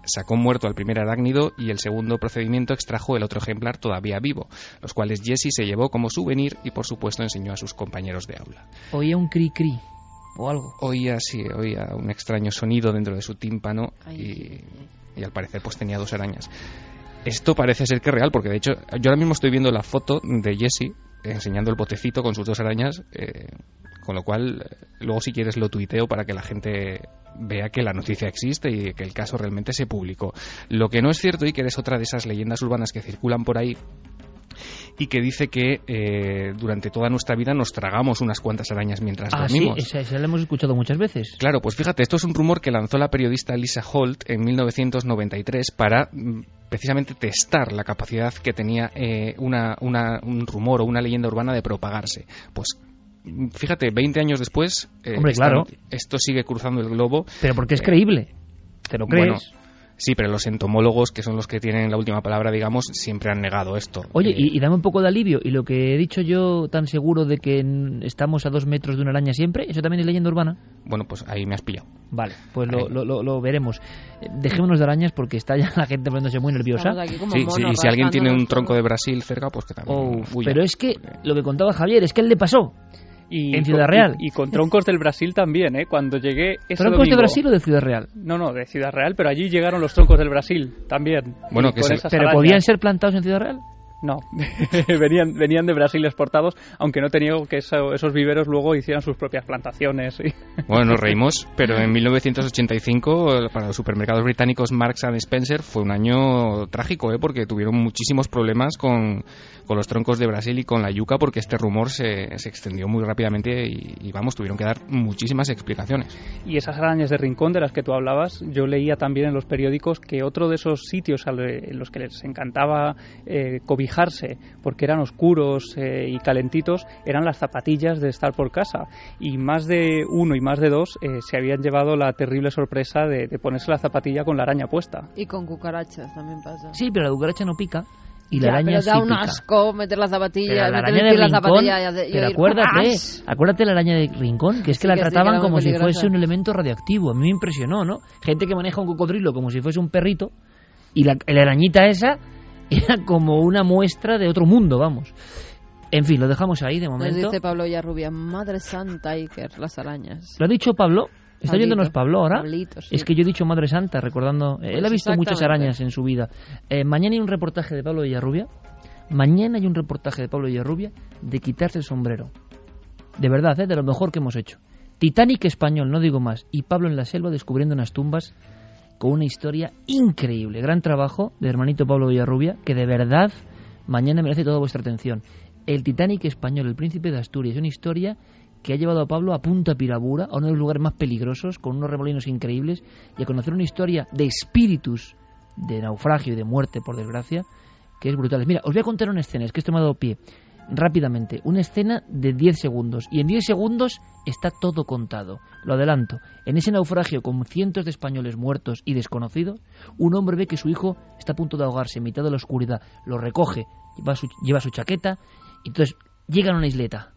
sacó muerto al primer arácnido y el segundo procedimiento extrajo el otro ejemplar todavía vivo, los cuales Jesse se llevó como souvenir y por supuesto enseñó a sus compañeros de aula. Oía un cri-cri o algo. Oía, sí, oía un extraño sonido dentro de su tímpano y al parecer pues tenía dos arañas. Esto parece ser que es real, porque de hecho yo ahora mismo estoy viendo la foto de Jesse enseñando el botecito con sus dos arañas, eh, con lo cual luego si quieres lo tuiteo para que la gente vea que la noticia existe y que el caso realmente se publicó. Lo que no es cierto y que es otra de esas leyendas urbanas que circulan por ahí y que dice que eh, durante toda nuestra vida nos tragamos unas cuantas arañas mientras Ah, sí, dormimos. esa, esa la hemos escuchado muchas veces. Claro, pues fíjate, esto es un rumor que lanzó la periodista Lisa Holt en 1993 para mm, precisamente testar la capacidad que tenía eh, una, una- un rumor o una leyenda urbana de propagarse. Pues fíjate, 20 años después, eh, Hombre, esta- claro. esto sigue cruzando el globo. Pero porque es Eh, creíble. ¿Te lo crees? Bueno, sí, pero los entomólogos, que son los que tienen la última palabra, digamos, siempre han negado esto. Oye, Eh, y, y dame un poco de alivio. ¿Y lo que he dicho yo tan seguro de que estamos a dos metros de una araña siempre? ¿Eso también es leyenda urbana? Bueno, pues ahí me has pillado. Vale, pues lo, lo- lo- lo veremos. Dejémonos de arañas porque está ya la gente poniéndose muy nerviosa. Sí, y si alguien tiene un tronco de Brasil cerca, pues que también. Oh, pero es que lo que contaba Javier es que él le pasó. Y En Ciudad con- Real. Y, y con troncos del Brasil también, ¿eh? Cuando llegué ese ¿Troncos de Brasil o de Ciudad Real? No, no, de Ciudad Real, pero allí llegaron los troncos del Brasil también. Bueno, que se- ¿Pero arañas. podían ser plantados en Ciudad Real? No, venían, venían de Brasil exportados, aunque no tenía que eso- esos viveros luego hicieran sus propias plantaciones. y- Bueno, nos reímos, pero en 1985 eh, para los supermercados británicos Marks and Spencer fue un año trágico, ¿eh? porque tuvieron muchísimos problemas con, con los troncos de Brasil y con la yuca, porque este rumor se, se extendió muy rápidamente y, y, vamos, tuvieron que dar muchísimas explicaciones. Y esas arañas de rincón de las que tú hablabas, yo leía también en los periódicos que otro de esos sitios en los que les encantaba eh, porque eran oscuros eh, y calentitos eran las zapatillas de estar por casa. Y más de uno y más de dos eh, se habían llevado la terrible sorpresa de, de ponerse la zapatilla con la araña puesta. Y con cucarachas también pasa. Sí, pero la cucaracha no pica. Y la Ya, araña pero sí da un pica. asco meter la zapatilla, Pero la araña de la rincón, zapatilla pero oír acuérdate, ¡As! acuérdate la araña de rincón, que es Sí que la que sí, que trataban como si fuese un elemento radioactivo. A mí me impresionó, ¿no? Gente que maneja un cocodrilo como si fuese un perrito y la, la arañita esa era como una muestra de otro mundo, vamos. En fin, lo dejamos ahí de Nos momento. dice Pablo Villarrubia, madre santa Iker, las arañas. ¿Lo ha dicho Pablo? ¿Está Pablito. oyéndonos Pablo ahora? Pablito, sí. Es que yo he dicho Madre Santa, recordando. Él ha visto muchas arañas en su vida. Eh, mañana hay un reportaje de Pablo Villarrubia. Mañana hay un reportaje de Pablo Villarrubia de quitarse el sombrero. De verdad, ¿eh? de lo mejor que hemos hecho. Titanic español, no digo más. Y Pablo en la selva descubriendo unas tumbas con una historia increíble. Gran trabajo de hermanito Pablo Villarrubia, que de verdad mañana merece toda vuestra atención. El Titanic español, el príncipe de Asturias, una historia que ha llevado a Pablo a Punta Pirabura, a uno de los lugares más peligrosos, con unos remolinos increíbles, y a conocer una historia de espíritus, de naufragio y de muerte, por desgracia, que es brutal. Mira, os voy a contar una escena, es que esto me ha dado pie, rápidamente, una escena de 10 segundos, y en 10 segundos está todo contado. Lo adelanto, en ese naufragio con cientos de españoles muertos y desconocidos, un hombre ve que su hijo está a punto de ahogarse en mitad de la oscuridad, lo recoge, lleva su, lleva su chaqueta, y entonces llegan a una isleta,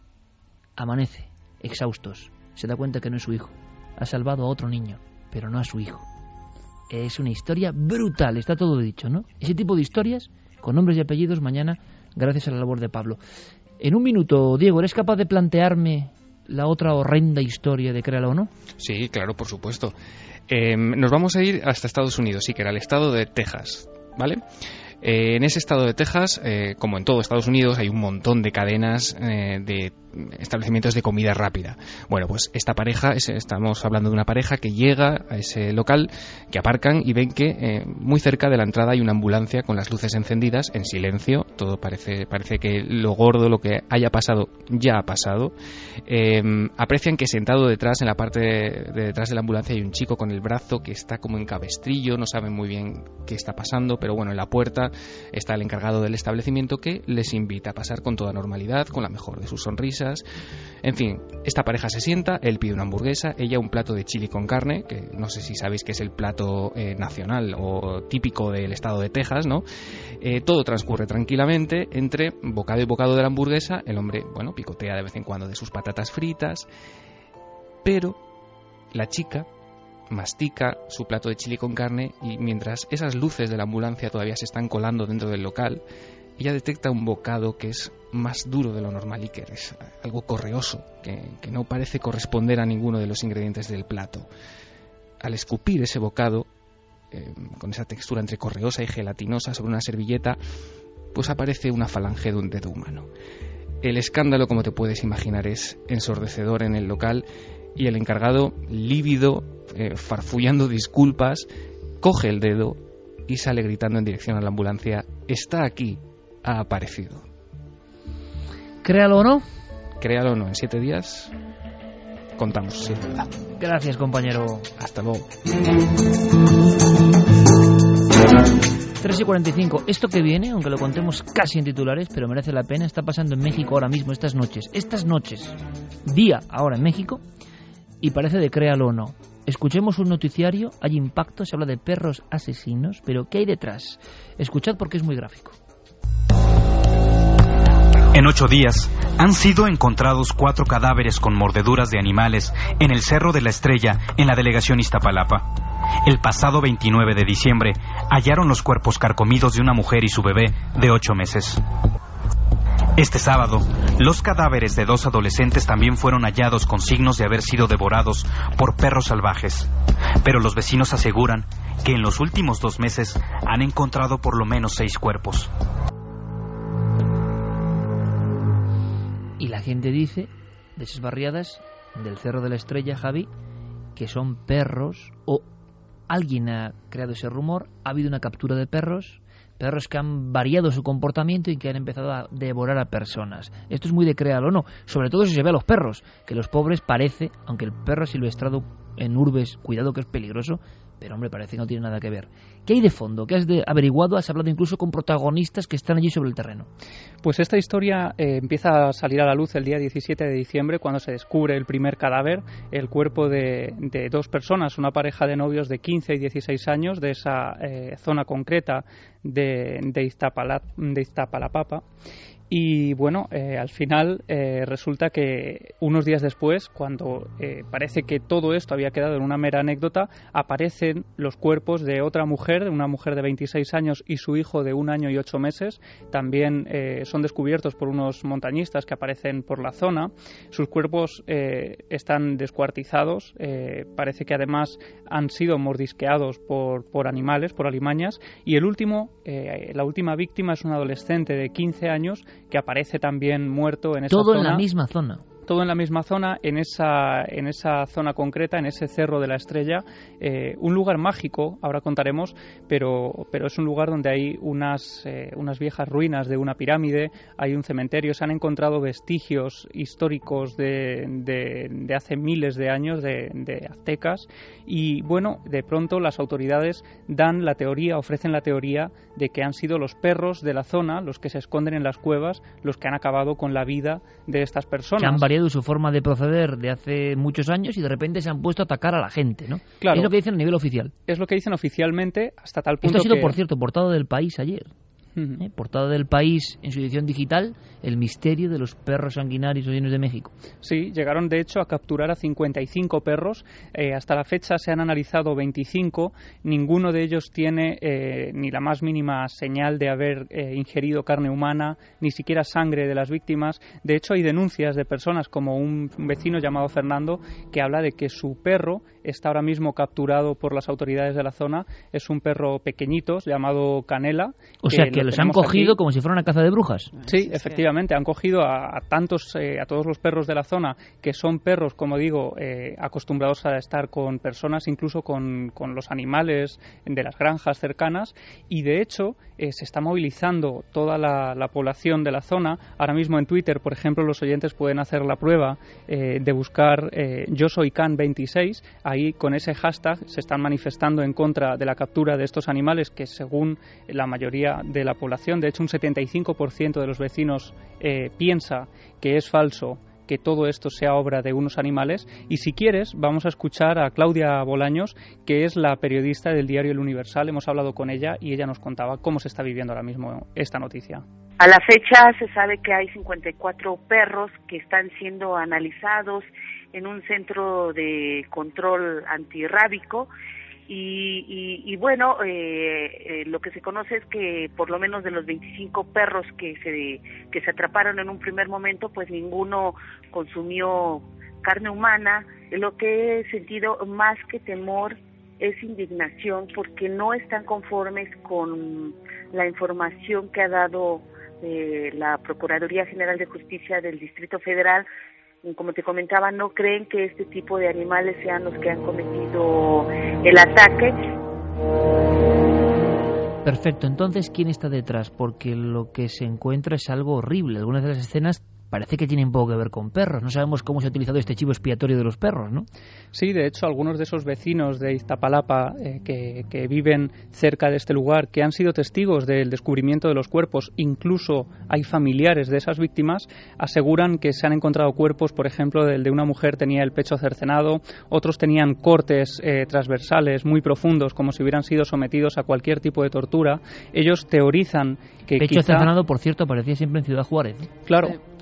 amanece, exhaustos, se da cuenta que no es su hijo, ha salvado a otro niño, pero no a su hijo. Es una historia brutal, está todo dicho, ¿no? Ese tipo de historias, con nombres y apellidos, mañana, gracias a la labor de Pablo. En un minuto, Diego, ¿eres capaz de plantearme la otra horrenda historia de Créalo o no? Sí, claro, por supuesto. Eh, nos vamos a ir hasta Estados Unidos, sí, que era el estado de Texas, ¿vale? Eh, en ese estado de Texas, eh, como en todo Estados Unidos, hay un montón de cadenas eh, de establecimientos de comida rápida. Bueno, pues esta pareja, es- estamos hablando de una pareja que llega a ese local, que aparcan y ven que eh, muy cerca de la entrada hay una ambulancia con las luces encendidas, en silencio. Todo parece, parece que lo gordo, lo que haya pasado, ya ha pasado. Eh, aprecian que sentado detrás, en la parte de detrás de la ambulancia, hay un chico con el brazo que está como en cabestrillo, no saben muy bien qué está pasando, pero bueno, en la puerta está el encargado del establecimiento que les invita a pasar con toda normalidad, con la mejor de sus sonrisas. En fin, esta pareja se sienta, él pide una hamburguesa, ella un plato de chili con carne, que no sé si sabéis que es el plato eh, nacional o típico del estado de Texas, ¿no? Eh, todo transcurre tranquilamente entre bocado y bocado de la hamburguesa, el hombre, bueno, picotea de vez en cuando de sus patatas fritas, pero la chica mastica su plato de chili con carne y mientras esas luces de la ambulancia todavía se están colando dentro del local, ella detecta un bocado que es más duro de lo normal y que es algo correoso, que, no parece corresponder a ninguno de los ingredientes del plato. Al escupir ese bocado, eh, con esa textura entre correosa y gelatinosa sobre una servilleta, pues aparece una falange de un dedo humano. El escándalo, como te puedes imaginar, es ensordecedor en el local y el encargado, lívido, eh, farfullando disculpas, coge el dedo y sale gritando en dirección a la ambulancia, está aquí, ha aparecido. Créalo o no. Créalo o no, en siete días contamos si es verdad. Gracias, compañero. Hasta luego. 3 y 45. Esto que viene, aunque lo contemos casi en titulares, pero merece la pena, está pasando en México ahora mismo, estas noches. Estas noches. Día ahora en México. Y parece de créalo o no. Escuchemos un noticiario, hay impacto, se habla de perros asesinos, pero ¿qué hay detrás? Escuchad porque es muy gráfico. En ocho días han sido encontrados cuatro cadáveres con mordeduras de animales en el Cerro de la Estrella, en la delegación Iztapalapa. El pasado 29 de diciembre hallaron los cuerpos carcomidos de una mujer y su bebé de ocho meses. Este sábado, los cadáveres de dos adolescentes también fueron hallados con signos de haber sido devorados por perros salvajes. Pero los vecinos aseguran que en los últimos dos meses han encontrado por lo menos seis cuerpos. Y la gente dice, de esas barriadas, del Cerro de la Estrella, Javi, que son perros o alguien ha creado ese rumor, ha habido una captura de perros perros que han variado su comportamiento y que han empezado a devorar a personas. Esto es muy de crear o no, sobre todo si se ve a los perros, que los pobres parece, aunque el perro silvestrado en urbes, cuidado que es peligroso, pero hombre, parece que no tiene nada que ver. ¿Qué hay de fondo? ¿Qué has de averiguado? ¿Has hablado incluso con protagonistas que están allí sobre el terreno? Pues esta historia eh, empieza a salir a la luz el día 17 de diciembre cuando se descubre el primer cadáver, el cuerpo de, dos personas, una pareja de novios de 15 y 16 años de esa eh, zona concreta de, de, de Iztapalapapa y bueno, eh, al final eh, resulta que unos días después, cuando eh, parece que todo esto había quedado en una mera anécdota, aparecen los cuerpos de otra mujer, de una mujer de 26 años y su hijo de un año y ocho meses. También son descubiertos por unos montañistas que aparecen por la zona. Sus cuerpos están descuartizados. parece que además han sido mordisqueados por, por animales, por alimañas. Y el último, la última víctima es un adolescente de 15 años que aparece también muerto en esa Todo zona. en la misma zona todo en la misma zona, en esa, en esa zona concreta, en ese cerro de la estrella, eh, un lugar mágico, ahora contaremos, pero, pero es un lugar donde hay unas, eh, unas viejas ruinas de una pirámide, hay un cementerio, se han encontrado vestigios históricos de, de, hace miles de años de, de, aztecas y bueno, de pronto las autoridades dan la teoría, ofrecen la teoría de que han sido los perros de la zona los que se esconden en las cuevas, los que han acabado con la vida de estas personas su forma de proceder de hace muchos años y de repente se han puesto a atacar a la gente, ¿no? Claro. Es lo que dicen a nivel oficial. Es lo que dicen oficialmente hasta tal punto Esto ha sido, que... por cierto, portado del país ayer. ¿Eh? portada del país en su edición digital, El misterio de los perros sanguinarios llenos de México. Sí, llegaron de hecho a capturar a 55 perros. Eh, hasta la fecha se han analizado 25. Ninguno de ellos tiene eh, ni la más mínima señal de haber ingerido carne humana, ni siquiera sangre de las víctimas. De hecho, hay denuncias de personas como un vecino llamado Fernando que habla de que su perro está ahora mismo capturado por las autoridades de la zona. Es un perro pequeñito llamado Canela. O sea que los han cogido como si fuera una caza de brujas. Sí, efectivamente, han cogido a, tantos, eh, a todos los perros de la zona que son perros, como digo, eh, acostumbrados a estar con personas, incluso con, con, los animales de las granjas cercanas. Y de hecho, eh, se está movilizando toda la, la, población de la zona. Ahora mismo en Twitter, por ejemplo, los oyentes pueden hacer la prueba de buscar Yo soy Can 26 ahí con ese hashtag se están manifestando en contra de la captura de estos animales que según la mayoría de la población, de hecho un 75% de los vecinos eh, piensa que es falso que todo esto sea obra de unos animales. Y si quieres, vamos a escuchar a Claudia Bolaños, que es la periodista del diario El Universal. Hemos hablado con ella y ella nos contaba cómo se está viviendo ahora mismo esta noticia. A la fecha se sabe que hay 54 perros que están siendo analizados en un centro de control antirrábico y, y, bueno, eh, eh, lo que se conoce es que por lo menos de los 25 perros que se, que se atraparon en un primer momento, pues ninguno consumió carne humana. Lo que he sentido más que temor es indignación porque no están conformes con la información que ha dado eh, la Procuraduría General de Justicia del Distrito Federal como te comentaba, no creen que este tipo de animales sean los que han cometido el ataque. Perfecto, entonces, ¿quién está detrás? Porque lo que se encuentra es algo horrible. Algunas de las escenas parece que tienen poco que ver con perros. No sabemos cómo se ha utilizado este chivo expiatorio de los perros, ¿no? Sí, de hecho, algunos de esos vecinos de Iztapalapa eh, que, viven cerca de este lugar, que han sido testigos del descubrimiento de los cuerpos, incluso hay familiares de esas víctimas, aseguran que se han encontrado cuerpos, por ejemplo, el de una mujer tenía el pecho cercenado, otros tenían cortes eh, transversales muy profundos, como si hubieran sido sometidos a cualquier tipo de tortura. Ellos teorizan que pecho cercenado, por cierto, aparecía siempre en Ciudad Juárez. Claro.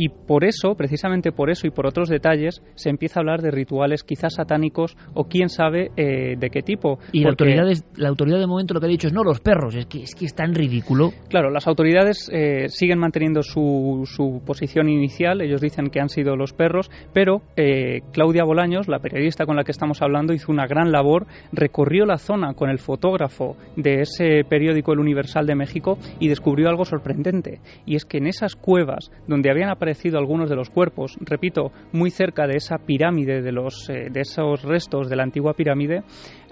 Y por eso, precisamente por eso y por otros detalles, se empieza a hablar de rituales quizás satánicos o quién sabe eh, de qué tipo. Y la, autoridad, la autoridad de momento lo que ha dicho es no los perros, es que es, que es tan ridículo. Claro, las autoridades eh, siguen manteniendo su, su, posición inicial, ellos dicen que han sido los perros, pero eh, Claudia Bolaños, la periodista con la que estamos hablando, hizo una gran labor, recorrió la zona con el fotógrafo de ese periódico El Universal de México y descubrió algo sorprendente, y es que en esas cuevas donde habían aparecido aparecido algunos de los cuerpos, repito, muy cerca de esa pirámide, de, los, eh, de esos restos de la antigua pirámide,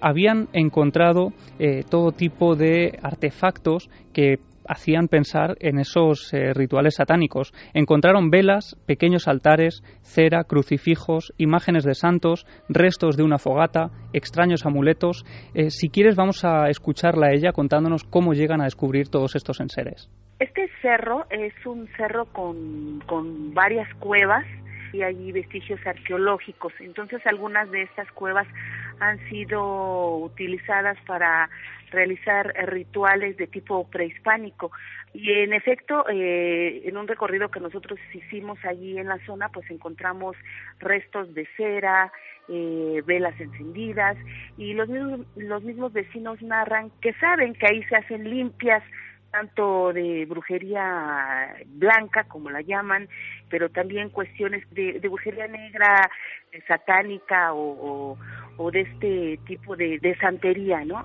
habían encontrado eh, todo tipo de artefactos que hacían pensar en esos eh, rituales satánicos. Encontraron velas, pequeños altares, cera, crucifijos, imágenes de santos, restos de una fogata, extraños amuletos. Si quieres vamos a escucharla a ella contándonos cómo llegan a descubrir todos estos enseres. Este cerro es un cerro con, con varias cuevas y hay vestigios arqueológicos. Entonces algunas de estas cuevas han sido utilizadas para realizar rituales de tipo prehispánico. Y en efecto, eh, en un recorrido que nosotros hicimos allí en la zona, pues encontramos restos de cera, eh, velas encendidas y los mismos, los mismos vecinos narran que saben que ahí se hacen limpias tanto de brujería blanca, como la llaman, pero también cuestiones de, brujería negra, satánica o, o, de este tipo de, de santería, ¿no?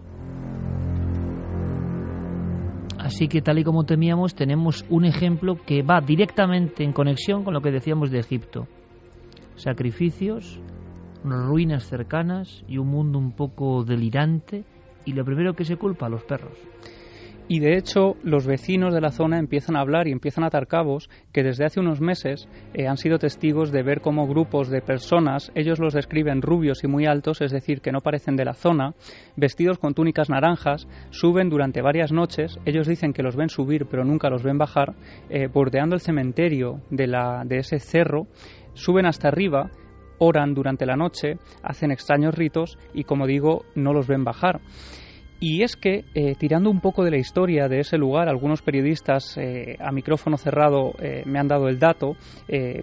Así que tal y como temíamos, tenemos un ejemplo que va directamente en conexión con lo que decíamos de Egipto. Sacrificios, ruinas cercanas y un mundo un poco delirante y lo primero que se culpa a los perros. Y de hecho, los vecinos de la zona empiezan a hablar y empiezan a atar cabos que desde hace unos meses eh, han sido testigos de ver cómo grupos de personas, ellos los describen rubios y muy altos, es decir, que no parecen de la zona, vestidos con túnicas naranjas, suben durante varias noches. Ellos dicen que los ven subir, pero nunca los ven bajar, eh, bordeando el cementerio de, la, de ese cerro, suben hasta arriba oran durante la noche, hacen extraños ritos y, como digo, no los ven bajar. Y es que, eh, tirando un poco de la historia de ese lugar, algunos periodistas eh, a micrófono cerrado eh, me han dado el dato,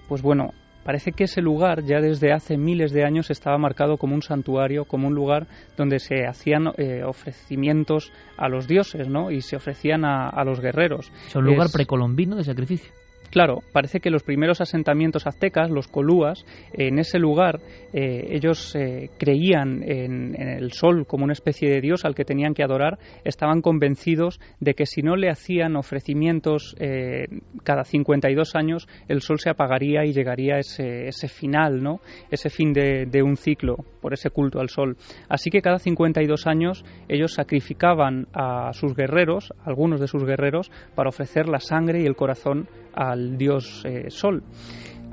pues bueno, parece que ese lugar ya desde hace miles de años estaba marcado como un santuario, como un lugar donde se hacían ofrecimientos a los dioses, ¿no? Y se ofrecían a, los guerreros. Es un lugar precolombino de sacrificio. Claro, parece que los primeros asentamientos aztecas, los colúas, en ese lugar eh, ellos eh, creían en, el sol como una especie de dios al que tenían que adorar, estaban convencidos de que si no le hacían ofrecimientos eh, cada 52 años, el sol se apagaría y llegaría ese, ese final, ¿no? ese fin de, de un ciclo por ese culto al sol. Así que cada 52 años ellos sacrificaban a sus guerreros, algunos de sus guerreros, para ofrecer la sangre y el corazón al dios eh, Sol.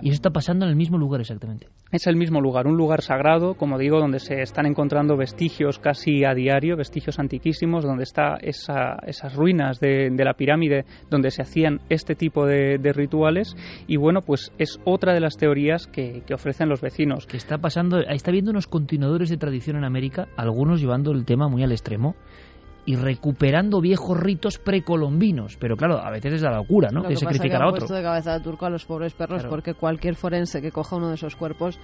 Y eso está pasando en el mismo lugar exactamente. Es el mismo lugar, un lugar sagrado, como digo, donde se están encontrando vestigios casi a diario, vestigios antiquísimos, donde está esa, esas ruinas de, la pirámide donde se hacían este tipo de, rituales. Y bueno, pues es otra de las teorías que, que ofrecen los vecinos. Que está pasando, está habiendo unos continuadores de tradición en América, algunos llevando el tema muy al extremo y recuperando viejos ritos precolombinos. Pero claro, a veces es la locura, ¿no? de sacrificar a otro. Puesto de cabeza de turco a los pobres perros porque cualquier forense que coja uno de esos cuerpos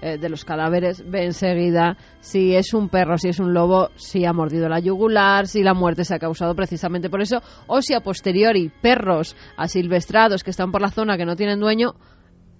eh, de los cadáveres ve enseguida si es un perro, si es un lobo, si ha mordido la yugular, si la muerte se ha causado precisamente por eso, o si a posteriori perros asilvestrados que están por la zona que no tienen dueño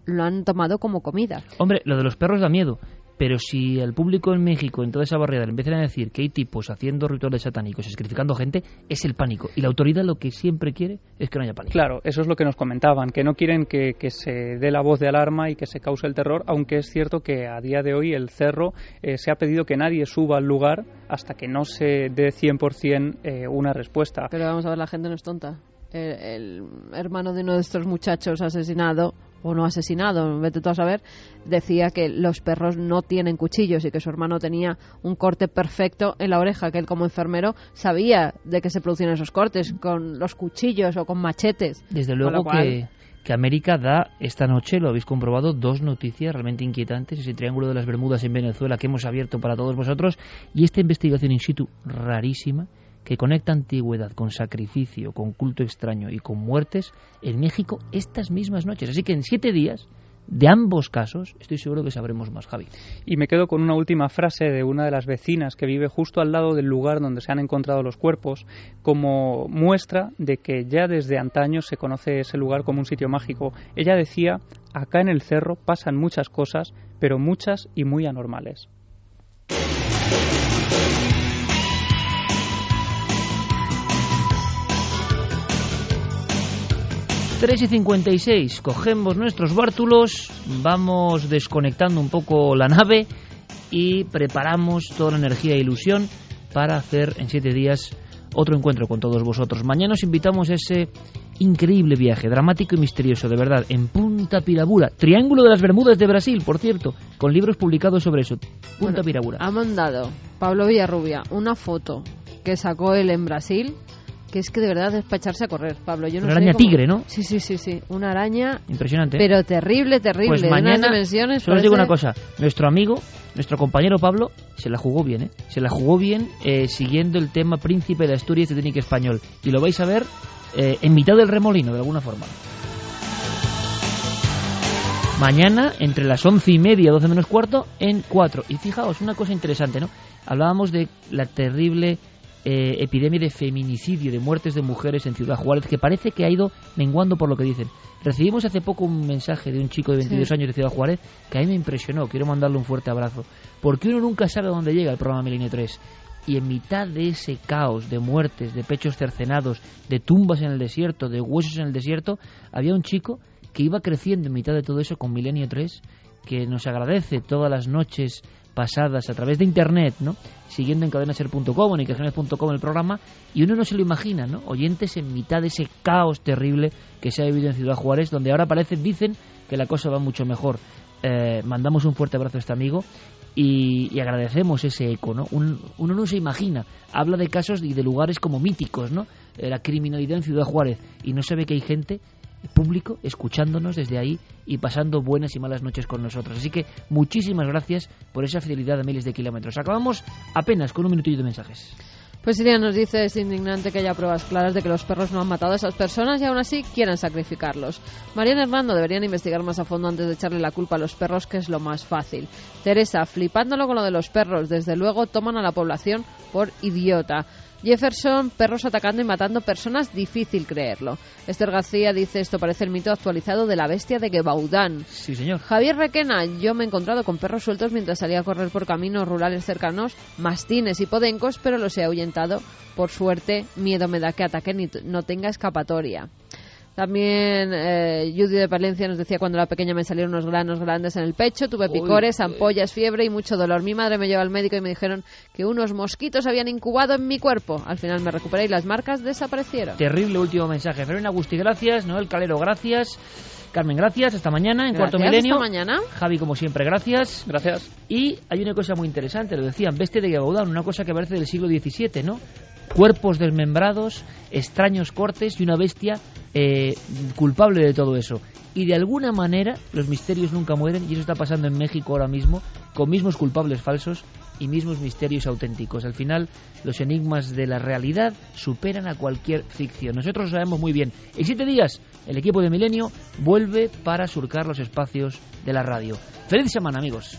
lo han tomado como comida. Hombre, lo de los perros da miedo, pero si el público en México, en toda esa barriada, empiezan a decir que hay tipos haciendo rituales satánicos, sacrificando gente, es el pánico. Y la autoridad lo que siempre quiere es que no haya pánico. Claro, eso es lo que nos comentaban, que no quieren que, se dé la voz de alarma y que se cause el terror, aunque es cierto que a día de hoy el cerro eh, se ha pedido que nadie suba al lugar hasta que no se dé 100% eh, una respuesta. Pero vamos a ver, la gente no es tonta. el hermano de uno de estos muchachos asesinado o no asesinado, vete tú a saber, decía que los perros no tienen cuchillos y que su hermano tenía un corte perfecto en la oreja, que él como enfermero sabía de qué se producían esos cortes, con los cuchillos o con machetes. Desde luego que, que América da esta noche, lo habéis comprobado, dos noticias realmente inquietantes, ese triángulo de las Bermudas en Venezuela que hemos abierto para todos vosotros y esta investigación in situ rarísima que conecta antigüedad con sacrificio, con culto extraño y con muertes en México estas mismas noches. Así que en siete días de ambos casos, estoy seguro que sabremos más, Javi. Y me quedo con una última frase de una de las vecinas que vive justo al lado del lugar donde se han encontrado los cuerpos, como muestra de que ya desde antaño se conoce ese lugar como un sitio mágico. Ella decía, acá en el cerro pasan muchas cosas, pero muchas y muy anormales. 3 y 56, cogemos nuestros bártulos, vamos desconectando un poco la nave y preparamos toda la energía e ilusión para hacer en siete días otro encuentro con todos vosotros. Mañana os invitamos a ese increíble viaje, dramático y misterioso, de verdad, en Punta Pirabura, Triángulo de las Bermudas de Brasil, por cierto, con libros publicados sobre eso. Punta Pirabura. Ha mandado Pablo Villarrubia una foto que sacó él en Brasil que es que de verdad es para echarse a correr, Pablo. Yo no Una sé araña cómo- tigre, ¿no? Sí, sí, sí, sí. Una araña, Impresionante. pero terrible, terrible. Pues de mañana, dimensiones. solo os digo una cosa, nuestro amigo, nuestro compañero Pablo, se la jugó bien, ¿eh? Se la jugó bien eh, siguiendo el tema Príncipe de Asturias de técnica español. Y lo vais a ver eh, en mitad del remolino, de alguna forma. Mañana, entre las once y media, doce menos cuarto, en cuatro. Y fijaos, una cosa interesante, ¿no? Hablábamos de la terrible eh, epidemia de feminicidio, de muertes de mujeres en Ciudad Juárez, que parece que ha ido menguando por lo que dicen. Recibimos hace poco un mensaje de un chico de 22 Sí. años de Ciudad Juárez que a mí me impresionó. Quiero mandarle un fuerte abrazo. Porque uno nunca sabe a dónde llega el programa Milenio 3. Y en mitad de ese caos de muertes, de pechos cercenados, de tumbas en el desierto, de huesos en el desierto, había un chico que iba creciendo en mitad de todo eso con Milenio 3, que nos agradece todas las noches pasadas a través de internet, ¿no? Siguiendo en cadenaser.com, en icagenes.com el programa, y uno no se lo imagina, ¿no? Oyentes en mitad de ese caos terrible que se ha vivido en Ciudad Juárez, donde ahora parece, dicen, que la cosa va mucho mejor. Eh, mandamos un fuerte abrazo a este amigo y, agradecemos ese eco, ¿no? Un- uno no se imagina, habla de casos y de lugares como míticos, ¿no? Eh, la criminalidad en Ciudad Juárez y no se ve que hay gente público escuchándonos desde ahí y pasando buenas y malas noches con nosotros. Así que muchísimas gracias por esa fidelidad de miles de kilómetros. Acabamos apenas con un minutillo de mensajes. Pues Iria nos dice, es indignante que haya pruebas claras de que los perros no han matado a esas personas y aún así quieran sacrificarlos. Mariana Hernando deberían investigar más a fondo antes de echarle la culpa a los perros, que es lo más fácil. Teresa, flipándolo con lo de los perros, desde luego toman a la población por idiota. Jefferson, perros atacando y matando personas, difícil creerlo. Esther García dice, esto parece el mito actualizado de la bestia de Gebaudán. Sí, señor. Javier Requena, yo me he encontrado con perros sueltos mientras salía a correr por caminos rurales cercanos, mastines y podencos, pero los he ahuyentado. Por suerte, miedo me da que ataquen y no tenga escapatoria. También eh, Judy de Palencia nos decía cuando era pequeña me salieron unos granos grandes en el pecho, tuve picores, ampollas, fiebre y mucho dolor. Mi madre me llevó al médico y me dijeron que unos mosquitos habían incubado en mi cuerpo. Al final me recuperé y las marcas desaparecieron. Terrible último mensaje. Fermín Agustí, gracias. Noel Calero, gracias. Carmen, gracias. Hasta mañana en Cuarto Milenio. hasta mañana. Javi, como siempre, gracias. Gracias. Y hay una cosa muy interesante, lo decían, bestia de Gaudán, una cosa que parece del siglo XVII, ¿no? Cuerpos desmembrados, extraños cortes y una bestia eh, culpable de todo eso. Y de alguna manera los misterios nunca mueren y eso está pasando en México ahora mismo con mismos culpables falsos y mismos misterios auténticos. Al final los enigmas de la realidad superan a cualquier ficción. Nosotros lo sabemos muy bien. En siete días el equipo de Milenio vuelve para surcar los espacios de la radio. Feliz semana amigos.